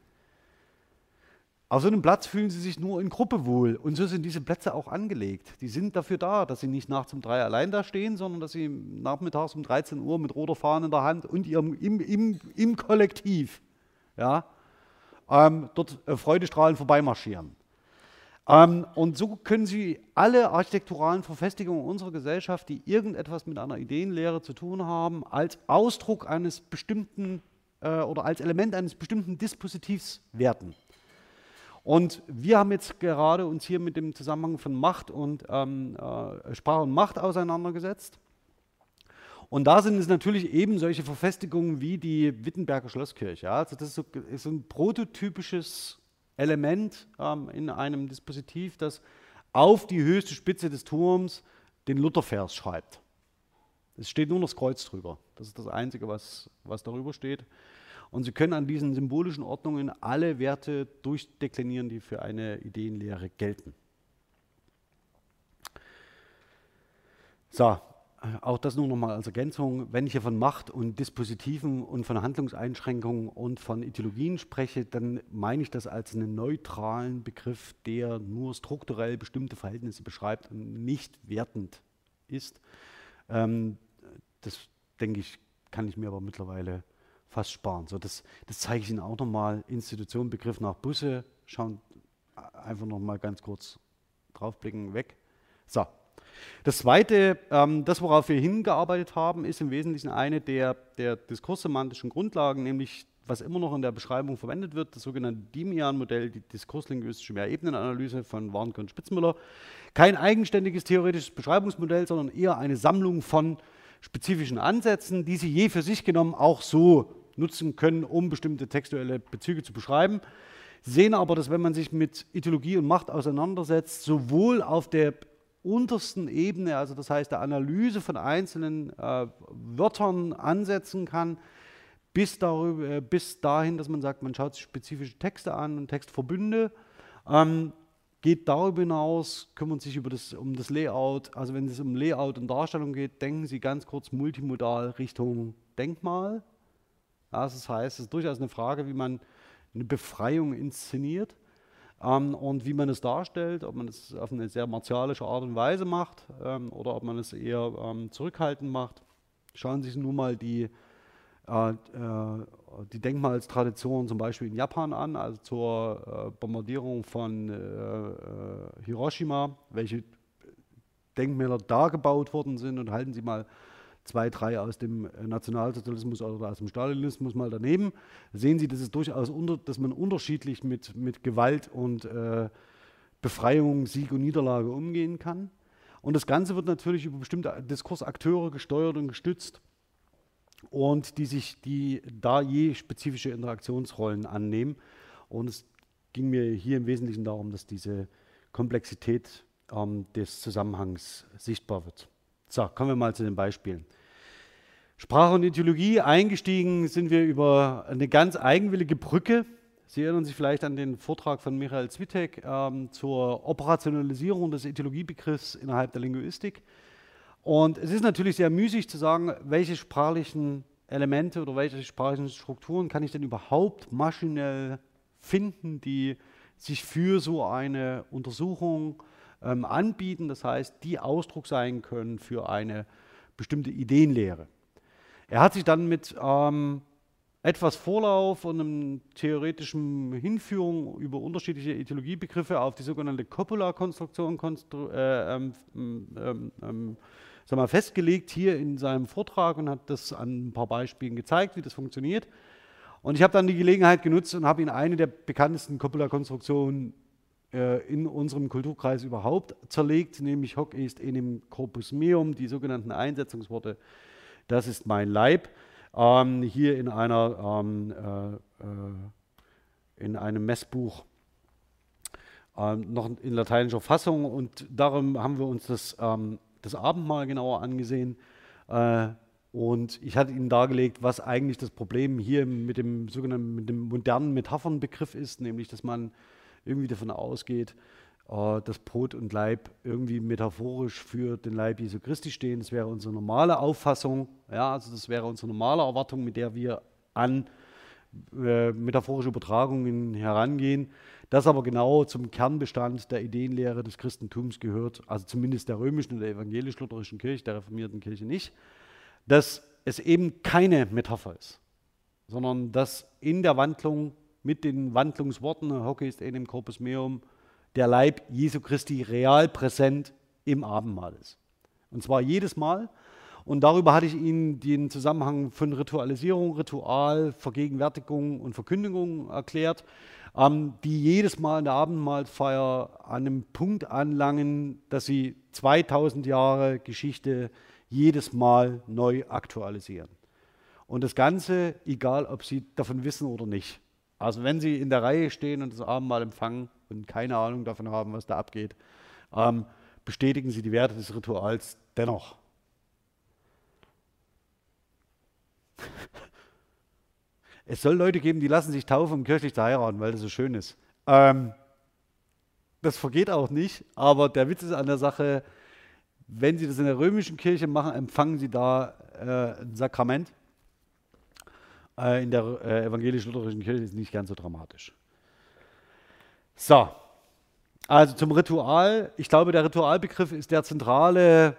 Auf so einem Platz fühlen sie sich nur in Gruppe wohl. Und so sind diese Plätze auch angelegt. Die sind dafür da, dass sie nicht nachts um drei allein da stehen, sondern dass sie nachmittags um 13 Uhr mit roter Fahne in der Hand und ihrem, im, im, im Kollektiv ja, ähm, dort äh, freudestrahlend vorbeimarschieren. Ähm, und so können Sie alle architekturalen Verfestigungen unserer Gesellschaft, die irgendetwas mit einer Ideenlehre zu tun haben, als Ausdruck eines bestimmten äh, oder als Element eines bestimmten Dispositivs werten. Und wir haben jetzt gerade uns hier mit dem Zusammenhang von Macht und ähm, äh, Sprache und Macht auseinandergesetzt. Und da sind es natürlich eben solche Verfestigungen wie die Wittenberger Schlosskirche. Ja? Also das ist so, ist ein prototypisches Element ähm, in einem Dispositiv, das auf die höchste Spitze des Turms den Luthervers schreibt. Es steht nur noch das Kreuz drüber. Das ist das Einzige, was, was darüber steht. Und Sie können an diesen symbolischen Ordnungen alle Werte durchdeklinieren, die für eine Ideenlehre gelten. So, auch das nur nochmal als Ergänzung. Wenn ich hier von Macht und Dispositiven und von Handlungseinschränkungen und von Ideologien spreche, dann meine ich das als einen neutralen Begriff, der nur strukturell bestimmte Verhältnisse beschreibt und nicht wertend ist. Ähm, das denke ich, kann ich mir aber mittlerweile fast sparen. So, das, das zeige ich Ihnen auch nochmal. Institution, Begriff nach Busse. Schauen einfach nochmal ganz kurz draufblicken, weg. So. Das zweite, ähm, das worauf wir hingearbeitet haben, ist im Wesentlichen eine der, der diskurssemantischen Grundlagen, nämlich was immer noch in der Beschreibung verwendet wird, das sogenannte Dimian-Modell, die diskurslinguistische Mehrebenenanalyse von Warnke und Spitzmüller. Kein eigenständiges theoretisches Beschreibungsmodell, sondern eher eine Sammlung von spezifischen Ansätzen, die Sie je für sich genommen auch so nutzen können, um bestimmte textuelle Bezüge zu beschreiben. Sie sehen aber, dass wenn man sich mit Ideologie und Macht auseinandersetzt, sowohl auf der untersten Ebene, also das heißt der Analyse von einzelnen äh, Wörtern ansetzen kann, bis, darüber, äh, bis dahin, dass man sagt, man schaut sich spezifische Texte an und Textverbünde, ähm, geht darüber hinaus, kümmert sich über das, um das Layout. Also wenn es um Layout und Darstellung geht, denken Sie ganz kurz multimodal Richtung Denkmal. Ja, das heißt, es ist durchaus eine Frage, wie man eine Befreiung inszeniert ähm, und wie man es darstellt, ob man es auf eine sehr martialische Art und Weise macht ähm, oder ob man es eher ähm, zurückhaltend macht. Schauen Sie sich nun mal die, äh, äh, die Denkmalstradition zum Beispiel in Japan an, also zur äh, Bombardierung von äh, äh, Hiroshima, welche Denkmäler da gebaut worden sind und halten Sie mal zwei, drei aus dem äh, Nationalsozialismus oder aus dem Stalinismus mal daneben, sehen Sie, dass es durchaus unter, dass man unterschiedlich mit, mit Gewalt und äh, Befreiung, Sieg und Niederlage umgehen kann. Und das Ganze wird natürlich über bestimmte Diskursakteure gesteuert und gestützt und die sich, die da je spezifische Interaktionsrollen annehmen. Und es ging mir hier im Wesentlichen darum, dass diese Komplexität ähm, des Zusammenhangs sichtbar wird. So, kommen wir mal zu den Beispielen. Sprache und Ideologie. Eingestiegen sind wir über eine ganz eigenwillige Brücke. Sie erinnern sich vielleicht an den Vortrag von Michael Zwitek ähm, zur Operationalisierung des Ideologiebegriffs innerhalb der Linguistik. Und es ist natürlich sehr müßig zu sagen, welche sprachlichen Elemente oder welche sprachlichen Strukturen kann ich denn überhaupt maschinell finden, die sich für so eine Untersuchung ähm, anbieten, das heißt, die Ausdruck sein können für eine bestimmte Ideenlehre. Er hat sich dann mit ähm, etwas Vorlauf und einem theoretischen Hinführung über unterschiedliche Ideologiebegriffe auf die sogenannte Coppola-Konstruktion äh, ähm, ähm, ähm, festgelegt hier in seinem Vortrag und hat das an ein paar Beispielen gezeigt, wie das funktioniert. Und ich habe dann die Gelegenheit genutzt und habe ihn eine der bekanntesten Coppola-Konstruktionen äh, in unserem Kulturkreis überhaupt zerlegt, nämlich Hoc est enim corpus meum, die sogenannten Einsetzungsworte das ist mein Leib, ähm, hier in, einer, ähm, äh, äh, in einem Messbuch. Ähm, noch in lateinischer Fassung. Und darum haben wir uns das, ähm, das Abendmahl genauer angesehen. Äh, und ich hatte Ihnen dargelegt, was eigentlich das Problem hier mit dem sogenannten mit dem modernen Metaphernbegriff ist, nämlich dass man irgendwie davon ausgeht, äh, dass Brot und Leib irgendwie metaphorisch für den Leib Jesu Christi stehen. Das wäre unsere normale Auffassung, ja, also das wäre unsere normale Erwartung, mit der wir an äh, metaphorische Übertragungen herangehen. Das aber genau zum Kernbestand der Ideenlehre des Christentums gehört, also zumindest der römischen und der evangelisch-lutherischen Kirche, der reformierten Kirche nicht, dass es eben keine Metapher ist, sondern dass in der Wandlung mit den Wandlungsworten, hoc est enim corpus meum, der Leib Jesu Christi real präsent im Abendmahl ist. Und zwar jedes Mal. Und darüber hatte ich Ihnen den Zusammenhang von Ritualisierung, Ritual, Vergegenwärtigung und Verkündigung erklärt, ähm, die jedes Mal in der Abendmahlfeier an einem Punkt anlangen, dass sie 2000 Jahre Geschichte jedes Mal neu aktualisieren. Und das Ganze, egal ob Sie davon wissen oder nicht. Also wenn Sie in der Reihe stehen und das Abendmahl empfangen, und keine Ahnung davon haben, was da abgeht, ähm, bestätigen sie die Werte des Rituals dennoch. (laughs) es soll Leute geben, die lassen sich taufen, um kirchlich zu heiraten, weil das so schön ist. Ähm, das vergeht auch nicht, aber der Witz ist an der Sache, wenn Sie das in der römischen Kirche machen, empfangen Sie da äh, ein Sakrament. Äh, in der äh, evangelisch-lutherischen Kirche ist es nicht ganz so dramatisch. So, also zum Ritual. Ich glaube, der Ritualbegriff ist der zentrale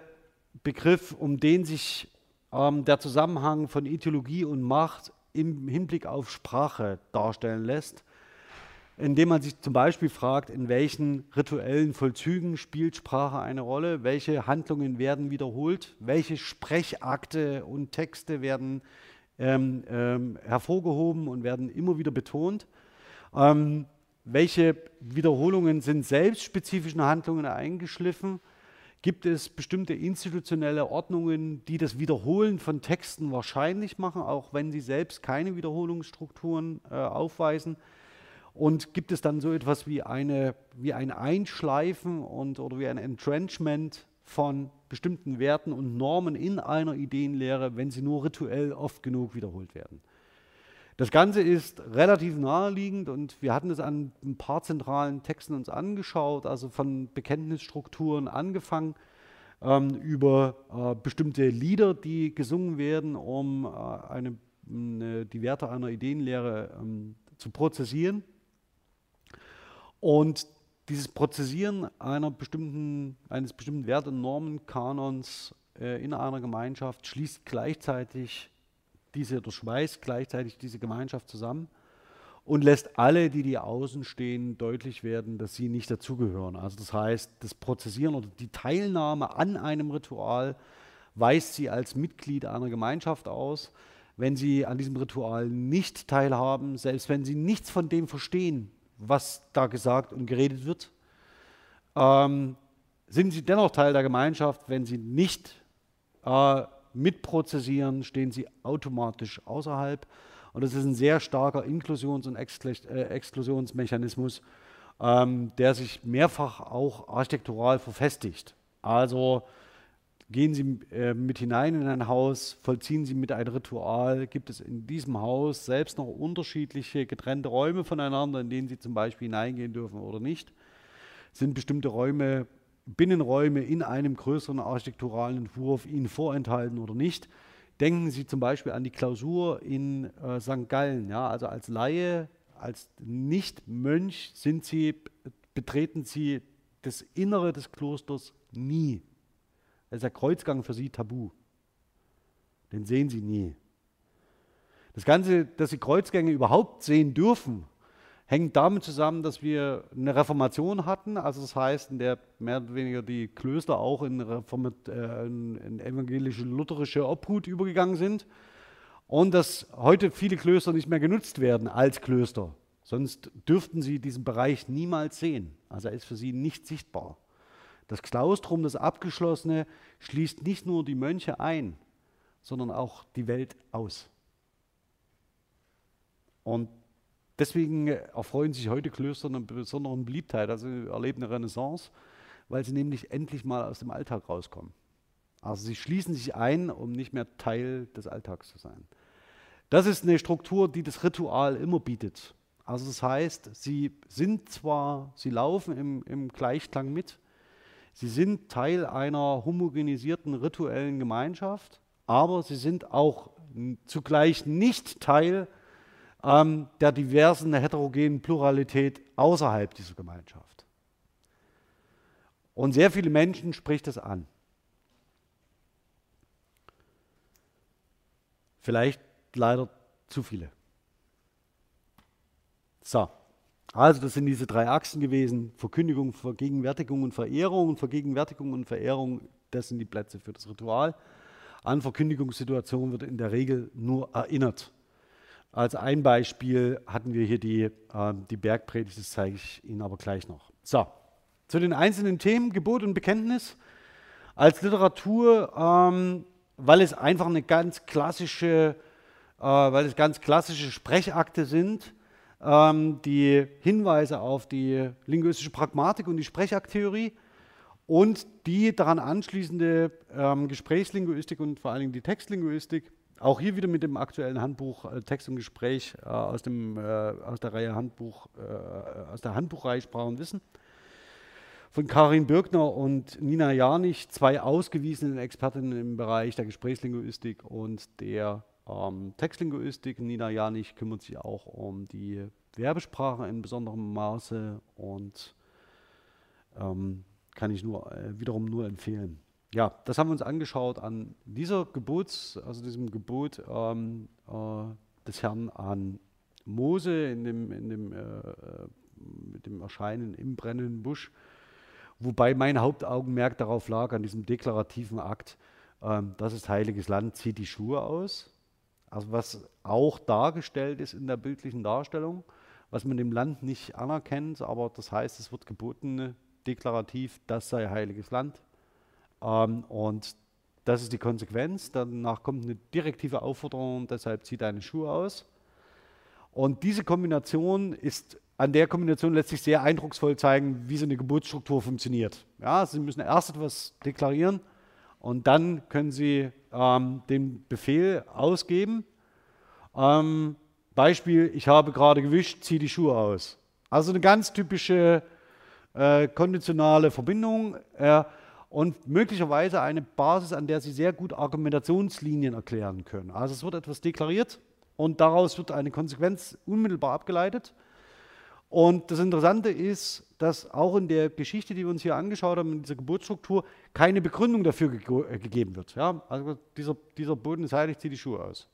Begriff, um den sich ähm, der Zusammenhang von Ideologie und Macht im Hinblick auf Sprache darstellen lässt, indem man sich zum Beispiel fragt, in welchen rituellen Vollzügen spielt Sprache eine Rolle, welche Handlungen werden wiederholt, welche Sprechakte und Texte werden ähm, ähm, hervorgehoben und werden immer wieder betont. Ähm, welche Wiederholungen sind selbstspezifischen Handlungen eingeschliffen? Gibt es bestimmte institutionelle Ordnungen, die das Wiederholen von Texten wahrscheinlich machen, auch wenn sie selbst keine Wiederholungsstrukturen äh, aufweisen? Und gibt es dann so etwas wie, eine, wie ein Einschleifen und, oder wie ein Entrenchment von bestimmten Werten und Normen in einer Ideenlehre, wenn sie nur rituell oft genug wiederholt werden? Das Ganze ist relativ naheliegend und wir hatten es an ein paar zentralen Texten uns angeschaut, also von Bekenntnisstrukturen angefangen, ähm, über äh, bestimmte Lieder, die gesungen werden, um äh, eine, eine, die Werte einer Ideenlehre ähm, zu prozessieren. Und dieses Prozessieren bestimmten, eines bestimmten Wert- und Normenkanons äh, in einer Gemeinschaft schließt gleichzeitig diese oder schweißt gleichzeitig diese Gemeinschaft zusammen und lässt alle, die die außen stehen, deutlich werden, dass sie nicht dazugehören. Also das heißt, das Prozessieren oder die Teilnahme an einem Ritual weist sie als Mitglied einer Gemeinschaft aus. Wenn sie an diesem Ritual nicht teilhaben, selbst wenn sie nichts von dem verstehen, was da gesagt und geredet wird, ähm, sind sie dennoch Teil der Gemeinschaft, wenn sie nicht äh, mitprozessieren, stehen sie automatisch außerhalb. Und das ist ein sehr starker Inklusions- und äh, Exklusionsmechanismus, ähm, der sich mehrfach auch architektural verfestigt. Also gehen Sie äh, mit hinein in ein Haus, vollziehen Sie mit einem Ritual, gibt es in diesem Haus selbst noch unterschiedliche getrennte Räume voneinander, in denen Sie zum Beispiel hineingehen dürfen oder nicht? Sind bestimmte Räume Binnenräume in einem größeren architekturalen Entwurf Ihnen vorenthalten oder nicht. Denken Sie zum Beispiel an die Klausur in äh, St. Gallen. Ja, also als Laie, als Nicht-Mönch sind Sie, betreten Sie das Innere des Klosters nie. Das ist der Kreuzgang für Sie tabu. Den sehen Sie nie. Das Ganze, dass Sie Kreuzgänge überhaupt sehen dürfen, hängt damit zusammen, dass wir eine Reformation hatten, also das heißt, in der mehr oder weniger die Klöster auch in, Reformat, äh, in, in evangelische, lutherische Obhut übergegangen sind und dass heute viele Klöster nicht mehr genutzt werden als Klöster. Sonst dürften sie diesen Bereich niemals sehen. Also er ist für sie nicht sichtbar. Das Klaustrum, das Abgeschlossene, schließt nicht nur die Mönche ein, sondern auch die Welt aus. Und Deswegen erfreuen sich heute Klöster einer besonderen Beliebtheit, also erleben eine Renaissance, weil sie nämlich endlich mal aus dem Alltag rauskommen. Also sie schließen sich ein, um nicht mehr Teil des Alltags zu sein. Das ist eine Struktur, die das Ritual immer bietet. Also das heißt, sie sind zwar, sie laufen im, im Gleichklang mit, sie sind Teil einer homogenisierten rituellen Gemeinschaft, aber sie sind auch zugleich nicht Teil ähm, der diversen heterogenen Pluralität außerhalb dieser Gemeinschaft. Und sehr viele Menschen spricht es an. Vielleicht leider zu viele. So, also das sind diese drei Achsen gewesen. Verkündigung, Vergegenwärtigung und Verehrung. Und Vergegenwärtigung und Verehrung, das sind die Plätze für das Ritual. An Verkündigungssituationen wird in der Regel nur erinnert. Als ein Beispiel hatten wir hier die, äh, die Bergpredigt, das zeige ich Ihnen aber gleich noch. So, zu den einzelnen Themen, Gebot und Bekenntnis. Als Literatur, ähm, weil es einfach eine ganz klassische, äh, weil es ganz klassische Sprechakte sind, ähm, die Hinweise auf die linguistische Pragmatik und die Sprechakttheorie und die daran anschließende ähm, Gesprächslinguistik und vor allen Dingen die Textlinguistik auch hier wieder mit dem aktuellen Handbuch äh, Text und Gespräch äh, aus, dem, äh, aus der Reihe Handbuch, äh, aus der Handbuchreihe Sprache und Wissen von Karin Birkner und Nina Janich, zwei ausgewiesenen Expertinnen im Bereich der Gesprächslinguistik und der ähm, Textlinguistik. Nina Janich kümmert sich auch um die Werbesprache in besonderem Maße und ähm, kann ich nur äh, wiederum nur empfehlen ja, das haben wir uns angeschaut an dieser Gebots, also diesem Gebot ähm, äh, des Herrn an Mose in dem, in dem, äh, äh, mit dem Erscheinen im brennenden Busch, wobei mein Hauptaugenmerk darauf lag, an diesem deklarativen Akt, ähm, das ist heiliges Land, zieht die Schuhe aus. Also was auch dargestellt ist in der bildlichen Darstellung, was man dem Land nicht anerkennt, aber das heißt, es wird geboten deklarativ, das sei heiliges Land. Ähm, und das ist die Konsequenz. Danach kommt eine direktive Aufforderung, deshalb zieh deine Schuhe aus. Und diese Kombination ist, an der Kombination lässt sich sehr eindrucksvoll zeigen, wie so eine Geburtsstruktur funktioniert. Ja, Sie müssen erst etwas deklarieren und dann können Sie ähm, den Befehl ausgeben. Ähm, Beispiel, ich habe gerade gewischt, zieh die Schuhe aus. Also eine ganz typische äh, konditionale Verbindung äh, und möglicherweise eine Basis, an der Sie sehr gut Argumentationslinien erklären können. Also es wird etwas deklariert und daraus wird eine Konsequenz unmittelbar abgeleitet. Und das Interessante ist, dass auch in der Geschichte, die wir uns hier angeschaut haben, in dieser Geburtsstruktur, keine Begründung dafür ge äh, gegeben wird. Ja? Also dieser, dieser Boden ist heilig, zieh die Schuhe aus.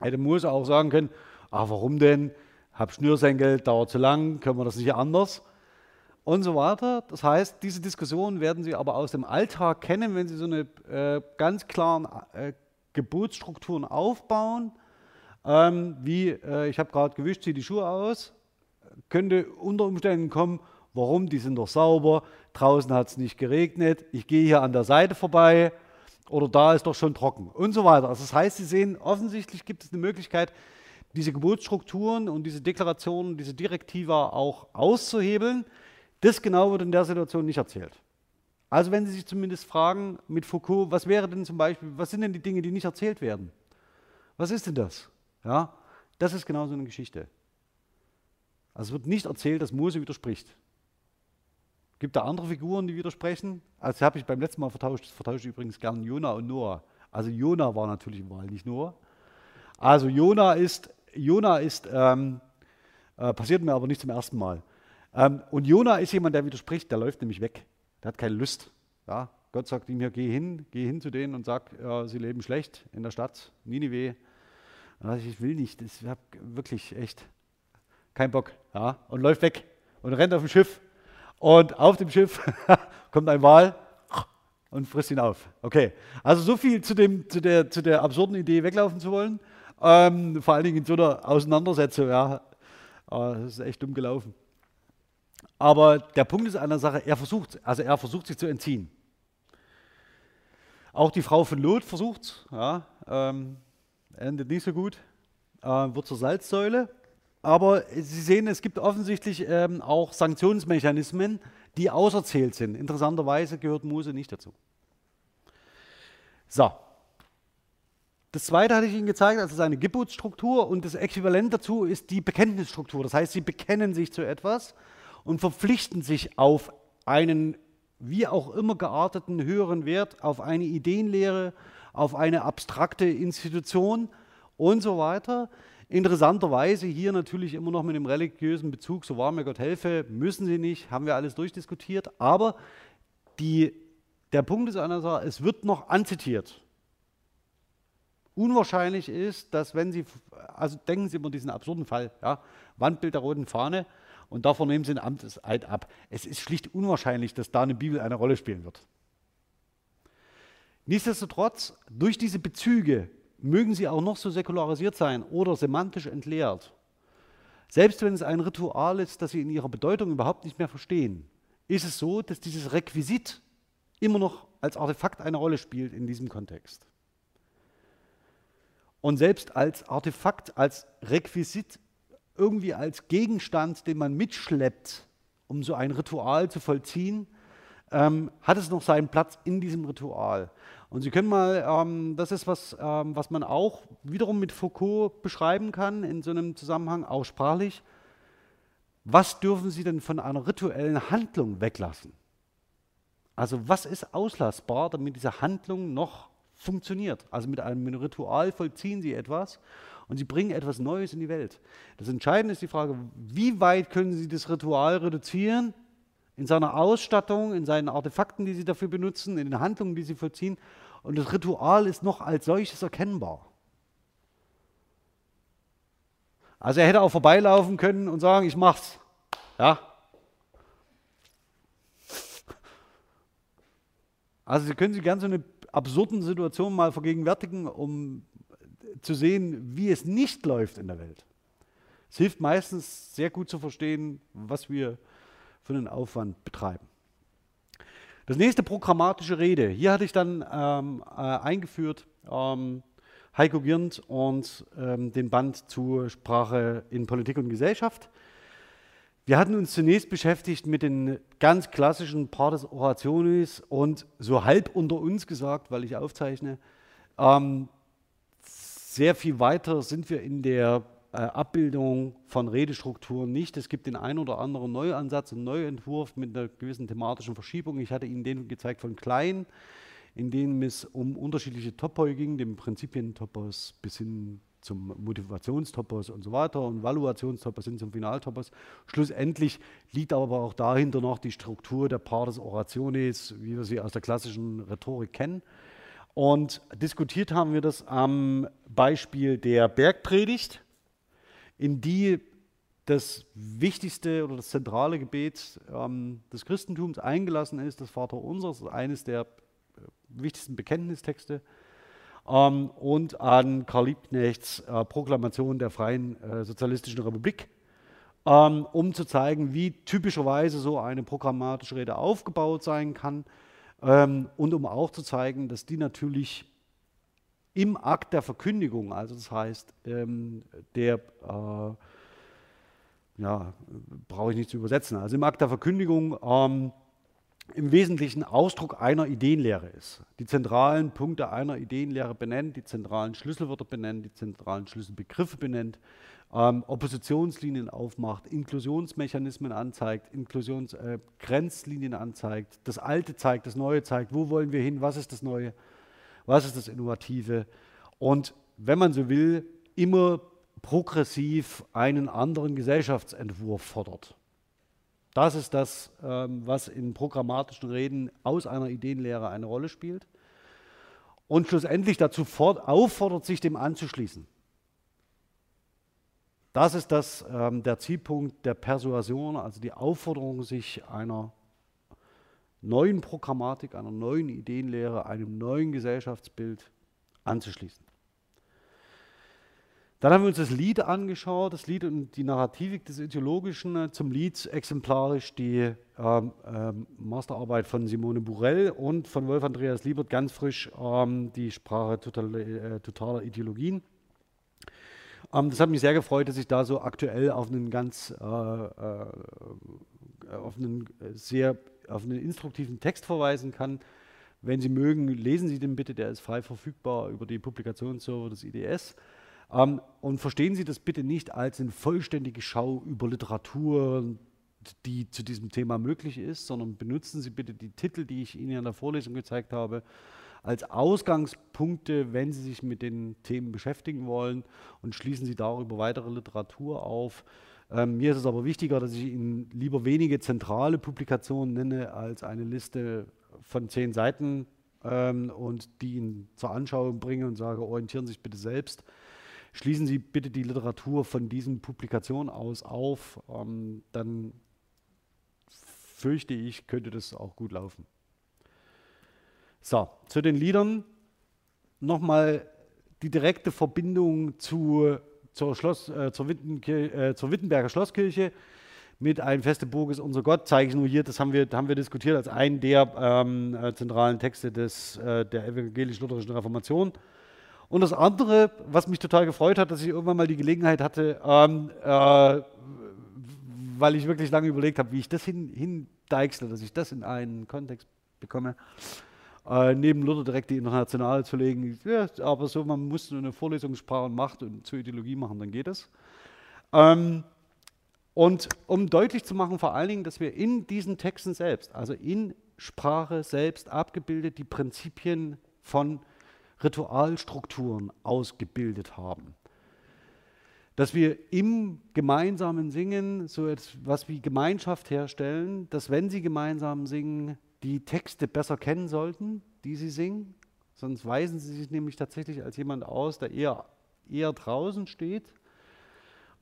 Hätte Mose auch sagen können, ach warum denn? Hab Schnürsenkel, dauert zu lang, können wir das nicht anders? Und so weiter. Das heißt, diese Diskussionen werden Sie aber aus dem Alltag kennen, wenn Sie so eine äh, ganz klaren äh, Geburtsstrukturen aufbauen, ähm, wie äh, ich habe gerade gewischt, ziehe die Schuhe aus, könnte unter Umständen kommen, warum, die sind doch sauber, draußen hat es nicht geregnet, ich gehe hier an der Seite vorbei. Oder da ist doch schon trocken. Und so weiter. Also das heißt, Sie sehen, offensichtlich gibt es eine Möglichkeit, diese Geburtsstrukturen und diese Deklarationen, diese Direktiva auch auszuhebeln. Das genau wird in der Situation nicht erzählt. Also wenn Sie sich zumindest fragen mit Foucault, was wäre denn zum Beispiel, was sind denn die Dinge, die nicht erzählt werden? Was ist denn das? Ja, das ist genau so eine Geschichte. Also es wird nicht erzählt, dass Mose widerspricht. Gibt da andere Figuren, die widersprechen? Also habe ich beim letzten Mal vertauscht, vertausche übrigens gern Jona und Noah. Also Jona war natürlich im Wahl, nicht Noah. Also Jona ist, Jona ist ähm, äh, passiert mir aber nicht zum ersten Mal. Ähm, und Jona ist jemand, der widerspricht, der läuft nämlich weg. Der hat keine Lust. Ja, Gott sagt ihm hier, geh hin, geh hin zu denen und sag, ja, sie leben schlecht in der Stadt, Ninive. Und ich will nicht, ich habe wirklich echt keinen Bock. Ja, und läuft weg und rennt auf dem Schiff. Und auf dem Schiff (laughs) kommt ein Wal und frisst ihn auf. Okay, also so viel zu, dem, zu, der, zu der absurden Idee, weglaufen zu wollen. Ähm, vor allen Dingen in so einer Auseinandersetzung. Ja, das ist echt dumm gelaufen. Aber der Punkt ist an der Sache, er versucht, also er versucht sich zu entziehen. Auch die Frau von Lot versucht, ja, ähm, endet nicht so gut, äh, wird zur Salzsäule. Aber Sie sehen, es gibt offensichtlich ähm, auch Sanktionsmechanismen, die auserzählt sind. Interessanterweise gehört Mose nicht dazu. So. Das zweite hatte ich Ihnen gezeigt, also seine Geburtsstruktur und das Äquivalent dazu ist die Bekenntnisstruktur. Das heißt, Sie bekennen sich zu etwas und verpflichten sich auf einen wie auch immer gearteten höheren Wert, auf eine Ideenlehre, auf eine abstrakte Institution und so weiter. Interessanterweise hier natürlich immer noch mit dem religiösen Bezug, so wahr mir Gott helfe, müssen sie nicht, haben wir alles durchdiskutiert, aber die, der Punkt ist einer Sache, es wird noch anzitiert. Unwahrscheinlich ist, dass wenn Sie, also denken Sie immer diesen absurden Fall, ja, Wandbild der roten Fahne, und davor nehmen sie ein Amteseid ab. Es ist schlicht unwahrscheinlich, dass da eine Bibel eine Rolle spielen wird. Nichtsdestotrotz, durch diese Bezüge mögen sie auch noch so säkularisiert sein oder semantisch entleert. Selbst wenn es ein Ritual ist, das sie in ihrer Bedeutung überhaupt nicht mehr verstehen, ist es so, dass dieses Requisit immer noch als Artefakt eine Rolle spielt in diesem Kontext. Und selbst als Artefakt, als Requisit irgendwie als Gegenstand, den man mitschleppt, um so ein Ritual zu vollziehen, ähm, hat es noch seinen Platz in diesem Ritual. Und Sie können mal, ähm, das ist was, ähm, was man auch wiederum mit Foucault beschreiben kann, in so einem Zusammenhang, auch sprachlich. Was dürfen Sie denn von einer rituellen Handlung weglassen? Also was ist auslassbar, damit diese Handlung noch funktioniert? Also mit einem Ritual vollziehen Sie etwas und sie bringen etwas Neues in die Welt. Das Entscheidende ist die Frage, wie weit können sie das Ritual reduzieren in seiner Ausstattung, in seinen Artefakten, die sie dafür benutzen, in den Handlungen, die sie vollziehen. Und das Ritual ist noch als solches erkennbar. Also er hätte auch vorbeilaufen können und sagen, ich mach's. Ja. Also Sie können sich ganz so eine absurden Situation mal vergegenwärtigen, um zu sehen, wie es nicht läuft in der Welt. Es hilft meistens sehr gut zu verstehen, was wir für einen Aufwand betreiben. Das nächste programmatische Rede. Hier hatte ich dann ähm, äh, eingeführt ähm, Heiko Girnd und ähm, den Band zur Sprache in Politik und Gesellschaft. Wir hatten uns zunächst beschäftigt mit den ganz klassischen Partes Orationis und so halb unter uns gesagt, weil ich aufzeichne, ähm, sehr viel weiter sind wir in der äh, Abbildung von Redestrukturen nicht. Es gibt den einen oder anderen Neuansatz und Neuentwurf mit einer gewissen thematischen Verschiebung. Ich hatte Ihnen den gezeigt von Klein, in denen es um unterschiedliche Topoi ging, dem Prinzipientopos bis hin zum Motivationstopos und so weiter und Valuationstopos hin zum Finaltopos. Schlussendlich liegt aber auch dahinter noch die Struktur der Partes Orationes, wie wir sie aus der klassischen Rhetorik kennen. Und diskutiert haben wir das am Beispiel der Bergpredigt in die das wichtigste oder das zentrale Gebet ähm, des Christentums eingelassen ist, das Vaterunser, das ist eines der äh, wichtigsten Bekenntnistexte, ähm, und an Karl Liebknechts äh, Proklamation der Freien äh, Sozialistischen Republik, ähm, um zu zeigen, wie typischerweise so eine programmatische Rede aufgebaut sein kann ähm, und um auch zu zeigen, dass die natürlich im Akt der Verkündigung, also das heißt, ähm, der, äh, ja, brauche ich nicht zu übersetzen, also im Akt der Verkündigung ähm, im Wesentlichen Ausdruck einer Ideenlehre ist. Die zentralen Punkte einer Ideenlehre benennt, die zentralen Schlüsselwörter benennt, die zentralen Schlüsselbegriffe benennt, ähm, Oppositionslinien aufmacht, Inklusionsmechanismen anzeigt, Inklusionsgrenzlinien äh, anzeigt, das Alte zeigt, das Neue zeigt, wo wollen wir hin, was ist das Neue was ist das Innovative und wenn man so will, immer progressiv einen anderen Gesellschaftsentwurf fordert. Das ist das, ähm, was in programmatischen Reden aus einer Ideenlehre eine Rolle spielt und schlussendlich dazu auffordert, sich dem anzuschließen. Das ist das, ähm, der Zielpunkt der Persuasion, also die Aufforderung, sich einer neuen Programmatik, einer neuen Ideenlehre, einem neuen Gesellschaftsbild anzuschließen. Dann haben wir uns das Lied angeschaut, das Lied und die Narrativik des Ideologischen. Zum Lied exemplarisch die ähm, ähm, Masterarbeit von Simone Burell und von Wolf Andreas Liebert, ganz frisch ähm, die Sprache total, äh, totaler Ideologien. Ähm, das hat mich sehr gefreut, dass ich da so aktuell auf einen ganz äh, äh, auf einen sehr auf einen instruktiven Text verweisen kann. Wenn Sie mögen, lesen Sie den bitte, der ist frei verfügbar über die Publikationsserver des IDS. Ähm, und verstehen Sie das bitte nicht als eine vollständige Schau über Literatur, die zu diesem Thema möglich ist, sondern benutzen Sie bitte die Titel, die ich Ihnen in der Vorlesung gezeigt habe, als Ausgangspunkte, wenn Sie sich mit den Themen beschäftigen wollen und schließen Sie darüber weitere Literatur auf. Ähm, mir ist es aber wichtiger, dass ich Ihnen lieber wenige zentrale Publikationen nenne, als eine Liste von zehn Seiten ähm, und die Ihnen zur Anschauung bringe und sage, orientieren Sie sich bitte selbst. Schließen Sie bitte die Literatur von diesen Publikationen aus auf, ähm, dann fürchte ich, könnte das auch gut laufen. So, zu den Liedern. Nochmal die direkte Verbindung zu zur, Schloss, äh, zur, äh, zur, Wittenberger Schlosskirche. Mit Ein feste Burg ist unser Gott, zeige ich nur hier, das haben wir, haben wir diskutiert als einen der ähm, äh, zentralen Texte des, äh, der evangelisch-lutherischen Reformation. Und das andere, was mich total gefreut hat, dass ich irgendwann mal die Gelegenheit hatte, ähm, äh, weil ich wirklich lange überlegt habe, wie ich das hin, hindeichsle, dass ich das in einen Kontext bekomme äh, neben Luther direkt die Internationale zu legen. Ja, aber so, man muss nur eine Vorlesungssprache und Macht und zur Ideologie machen, dann geht es. Ähm, und um deutlich zu machen, vor allen Dingen, dass wir in diesen Texten selbst, also in Sprache selbst abgebildet, die Prinzipien von Ritualstrukturen ausgebildet haben. Dass wir im gemeinsamen Singen so etwas wie Gemeinschaft herstellen, dass wenn sie gemeinsam singen, die Texte besser kennen sollten, die sie singen. Sonst weisen sie sich nämlich tatsächlich als jemand aus, der eher, eher draußen steht.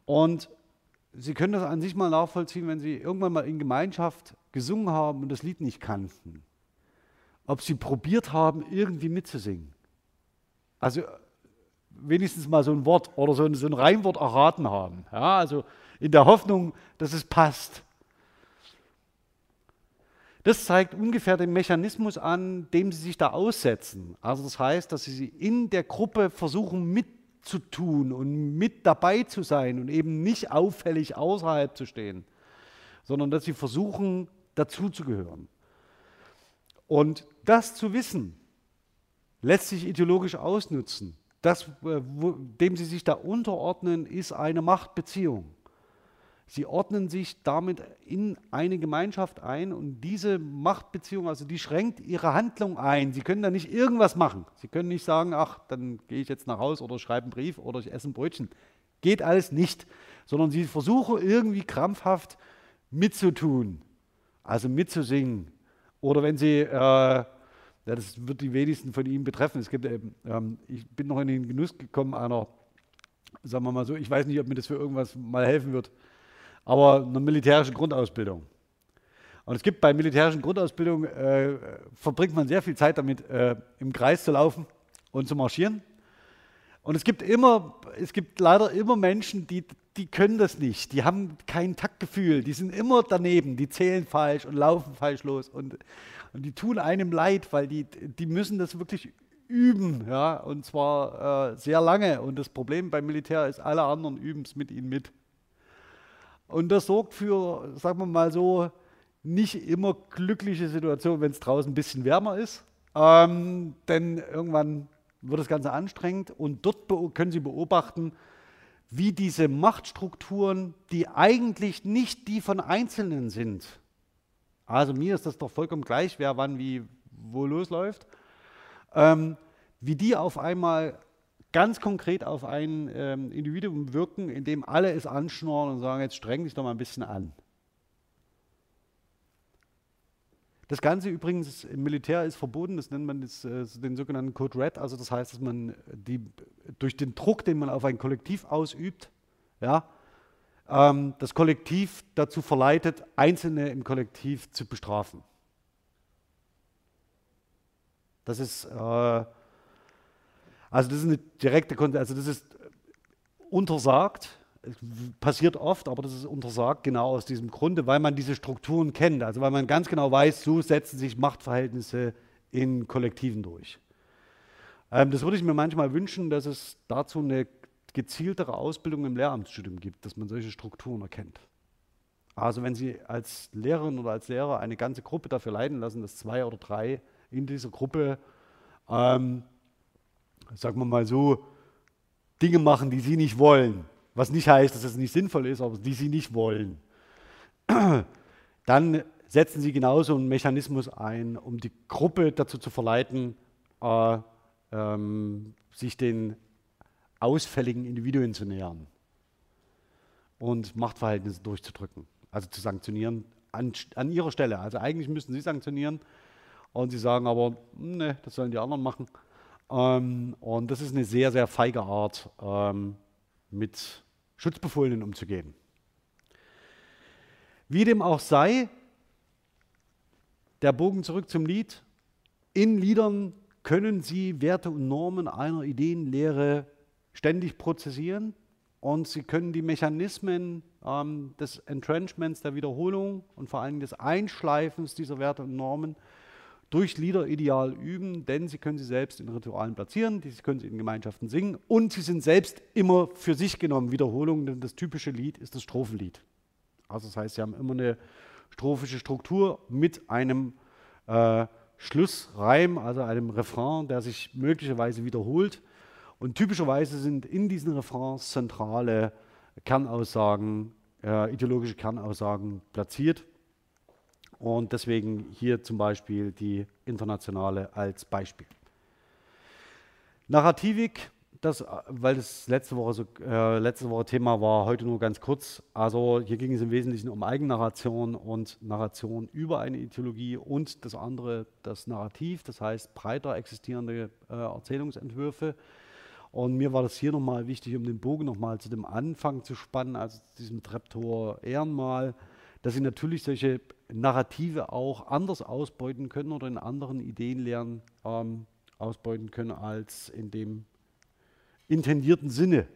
Und Sie können das an sich mal nachvollziehen, wenn Sie irgendwann mal in Gemeinschaft gesungen haben und das Lied nicht kannten. Ob Sie probiert haben, irgendwie mitzusingen. Also wenigstens mal so ein Wort oder so ein, so ein Reimwort erraten haben. Ja, also in der Hoffnung, dass es passt. Das zeigt ungefähr den Mechanismus an, dem sie sich da aussetzen. Also das heißt, dass sie in der Gruppe versuchen mitzutun und mit dabei zu sein und eben nicht auffällig außerhalb zu stehen, sondern dass sie versuchen, dazuzugehören. Und das zu wissen, lässt sich ideologisch ausnutzen. Das, äh, dem sie sich da unterordnen, ist eine Machtbeziehung. Sie ordnen sich damit in eine Gemeinschaft ein und diese Machtbeziehung, also die schränkt ihre Handlung ein. Sie können da nicht irgendwas machen. Sie können nicht sagen, ach, dann gehe ich jetzt nach Hause oder schreibe einen Brief oder ich esse ein Brötchen. Geht alles nicht, sondern sie versuchen irgendwie krampfhaft mitzutun, also mitzusingen. Oder wenn sie, äh, das wird die wenigsten von ihnen betreffen. Es gibt, ähm, ich bin noch in den Genuss gekommen einer, sagen wir mal so, ich weiß nicht, ob mir das für irgendwas mal helfen wird aber eine militärische Grundausbildung. Und es gibt bei militärischen Grundausbildung, äh, verbringt man sehr viel Zeit damit, äh, im Kreis zu laufen und zu marschieren. Und es gibt immer, es gibt leider immer Menschen, die, die können das nicht. Die haben kein Taktgefühl. Die sind immer daneben. Die zählen falsch und laufen falsch los. Und, und die tun einem leid, weil die, die müssen das wirklich üben. Ja? Und zwar äh, sehr lange. Und das Problem beim Militär ist, alle anderen üben es mit ihnen mit. Und das sorgt für, sagen wir mal so, nicht immer glückliche Situationen, wenn es draußen ein bisschen wärmer ist. Ähm, denn irgendwann wird das Ganze anstrengend und dort können Sie beobachten, wie diese Machtstrukturen, die eigentlich nicht die von Einzelnen sind, also mir ist das doch vollkommen gleich, wer wann wie wo losläuft, ähm, wie die auf einmal ganz konkret auf ein ähm, Individuum wirken, indem alle es anschnorren und sagen, jetzt streng dich doch mal ein bisschen an. Das Ganze übrigens im Militär ist verboten, das nennt man das, äh, den sogenannten Code Red, also das heißt, dass man die, durch den Druck, den man auf ein Kollektiv ausübt, ja, ähm, das Kollektiv dazu verleitet, Einzelne im Kollektiv zu bestrafen. Das ist äh, also das ist eine direkte also das ist untersagt, passiert oft, aber das ist untersagt genau aus diesem Grunde, weil man diese Strukturen kennt, also weil man ganz genau weiß, so setzen sich Machtverhältnisse in Kollektiven durch. Ähm, das würde ich mir manchmal wünschen, dass es dazu eine gezieltere Ausbildung im Lehramtsstudium gibt, dass man solche Strukturen erkennt. Also wenn Sie als Lehrerin oder als Lehrer eine ganze Gruppe dafür leiden lassen, dass zwei oder drei in dieser Gruppe ähm, sagen wir mal so, Dinge machen, die sie nicht wollen, was nicht heißt, dass es nicht sinnvoll ist, aber die sie nicht wollen, (clears throat) dann setzen sie genauso einen Mechanismus ein, um die Gruppe dazu zu verleiten, äh, ähm, sich den ausfälligen Individuen zu nähern und Machtverhältnisse durchzudrücken, also zu sanktionieren an, an ihrer Stelle. Also eigentlich müssten sie sanktionieren und sie sagen aber, ne, das sollen die anderen machen. Ähm, und das ist eine sehr, sehr feige Art, ähm, mit Schutzbefohlenen umzugehen. Wie dem auch sei, der Bogen zurück zum Lied. In Liedern können Sie Werte und Normen einer Ideenlehre ständig prozessieren und Sie können die Mechanismen ähm, des Entrenchments, der Wiederholung und vor allem des Einschleifens dieser Werte und Normen durch Lieder ideal üben, denn sie können sie selbst in Ritualen platzieren, sie können sie in Gemeinschaften singen und sie sind selbst immer für sich genommen Wiederholungen, denn das typische Lied ist das Strophenlied. Also das heißt, sie haben immer eine strophische Struktur mit einem äh, Schlussreim, also einem Refrain, der sich möglicherweise wiederholt. Und typischerweise sind in diesen Refrains zentrale Kernaussagen, äh, ideologische Kernaussagen platziert. Und deswegen hier zum Beispiel die internationale als Beispiel. Narrativik, das, weil das letzte Woche, so, äh, letzte Woche Thema war, heute nur ganz kurz. Also hier ging es im Wesentlichen um Eigennarration und Narration über eine Ideologie und das andere, das Narrativ, das heißt breiter existierende äh, Erzählungsentwürfe. Und mir war das hier nochmal wichtig, um den Bogen nochmal zu dem Anfang zu spannen, also zu diesem Treptor Ehrenmal, dass sie natürlich solche Narrative auch anders ausbeuten können oder in anderen Ideenlehren ähm, ausbeuten können als in dem intendierten Sinne.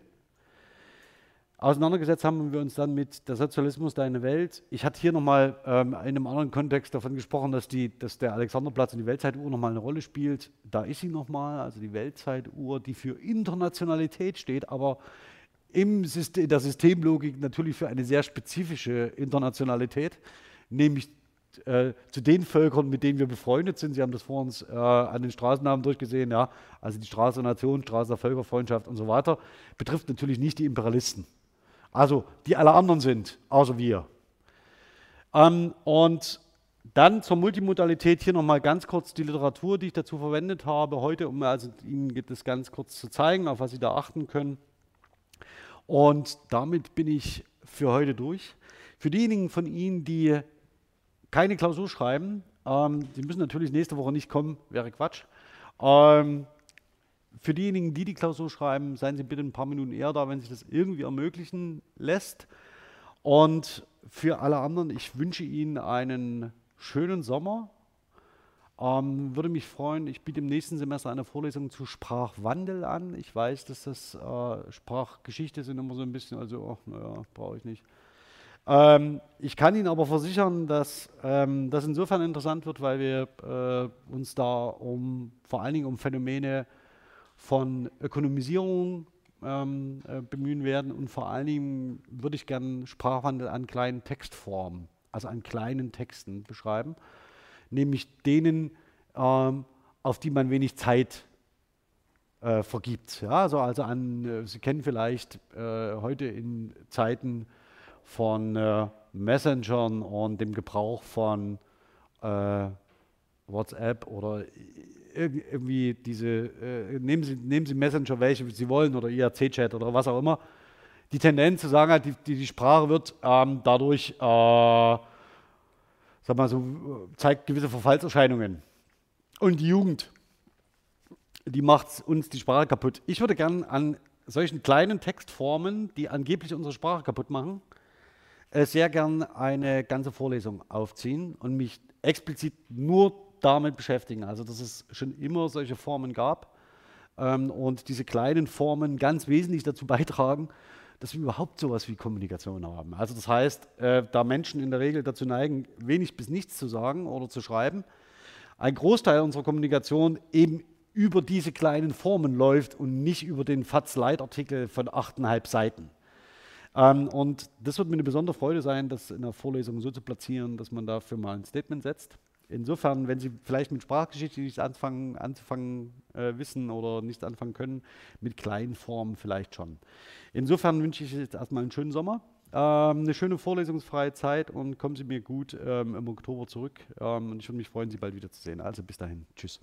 Auseinandergesetzt haben wir uns dann mit der Sozialismus deine Welt. Ich hatte hier nochmal ähm, in einem anderen Kontext davon gesprochen, dass, die, dass der Alexanderplatz und die Weltzeituhr nochmal eine Rolle spielt. Da ist sie nochmal, also die Weltzeituhr, die für Internationalität steht, aber im System, der Systemlogik natürlich für eine sehr spezifische Internationalität, nämlich äh, zu den Völkern, mit denen wir befreundet sind. Sie haben das vor uns äh, an den Straßennamen durchgesehen, ja, also die Straße der Nation, Straße der Völkerfreundschaft und so weiter, betrifft natürlich nicht die Imperialisten. Also die alle anderen sind, außer wir. Ähm, und dann zur Multimodalität hier nochmal ganz kurz die Literatur, die ich dazu verwendet habe heute, um also Ihnen das ganz kurz zu zeigen, auf was Sie da achten können. Und damit bin ich für heute durch. Für diejenigen von Ihnen, die keine Klausur schreiben, ähm, die müssen natürlich nächste Woche nicht kommen, wäre Quatsch. Ähm, für diejenigen, die die Klausur schreiben, seien Sie bitte ein paar Minuten eher da, wenn sich das irgendwie ermöglichen lässt. Und für alle anderen, ich wünsche Ihnen einen schönen Sommer. Ähm, würde mich freuen, ich biete im nächsten Semester eine Vorlesung zu Sprachwandel an. Ich weiß, dass das äh, Sprachgeschichte sind immer so ein bisschen, also, ach, naja, brauche ich nicht. Ähm, ich kann Ihnen aber versichern, dass ähm, das insofern interessant wird, weil wir äh, uns da um vor allen Dingen um Phänomene von Ökonomisierung ähm, äh, bemühen werden und vor allen Dingen würde ich gerne Sprachwandel an kleinen Textformen, also an kleinen Texten beschreiben nämlich denen, ähm, auf die man wenig Zeit äh, vergibt. Ja, also, also an, äh, Sie kennen vielleicht äh, heute in Zeiten von äh, Messengern und dem Gebrauch von äh, WhatsApp oder irgendwie diese, äh, nehmen, Sie, nehmen Sie Messenger, welche Sie wollen oder IRC-Chat oder was auch immer, die Tendenz zu sagen, die, die, die Sprache wird ähm, dadurch sag mal so, zeigt gewisse Verfallserscheinungen. Und die Jugend, die macht uns die Sprache kaputt. Ich würde gerne an solchen kleinen Textformen, die angeblich unsere Sprache kaputt machen, äh, sehr gern eine ganze Vorlesung aufziehen und mich explizit nur damit beschäftigen. Also, dass es schon immer solche Formen gab ähm, und diese kleinen Formen ganz wesentlich dazu (laughs) beitragen, dass wir überhaupt sowas wie Kommunikation haben. Also das heißt, äh, da Menschen in der Regel dazu neigen, wenig bis nichts zu sagen oder zu schreiben, ein Großteil unserer Kommunikation eben über diese kleinen Formen läuft und nicht über den FATS-Leitartikel von 8,5 Seiten. Ähm, und das wird mir eine besondere Freude sein, das in der Vorlesung so zu platzieren, dass man dafür mal ein Statement setzt. Insofern, wenn Sie vielleicht mit Sprachgeschichte nichts anfangen, anzufangen äh, wissen oder nichts anfangen können, mit kleinen Formen vielleicht schon. Insofern wünsche ich jetzt erstmal einen schönen Sommer, ähm, eine schöne vorlesungsfreie Zeit und kommen Sie mir gut ähm, im Oktober zurück. Ähm, und ich würde mich freuen, Sie bald wiederzusehen. Also bis dahin. Tschüss.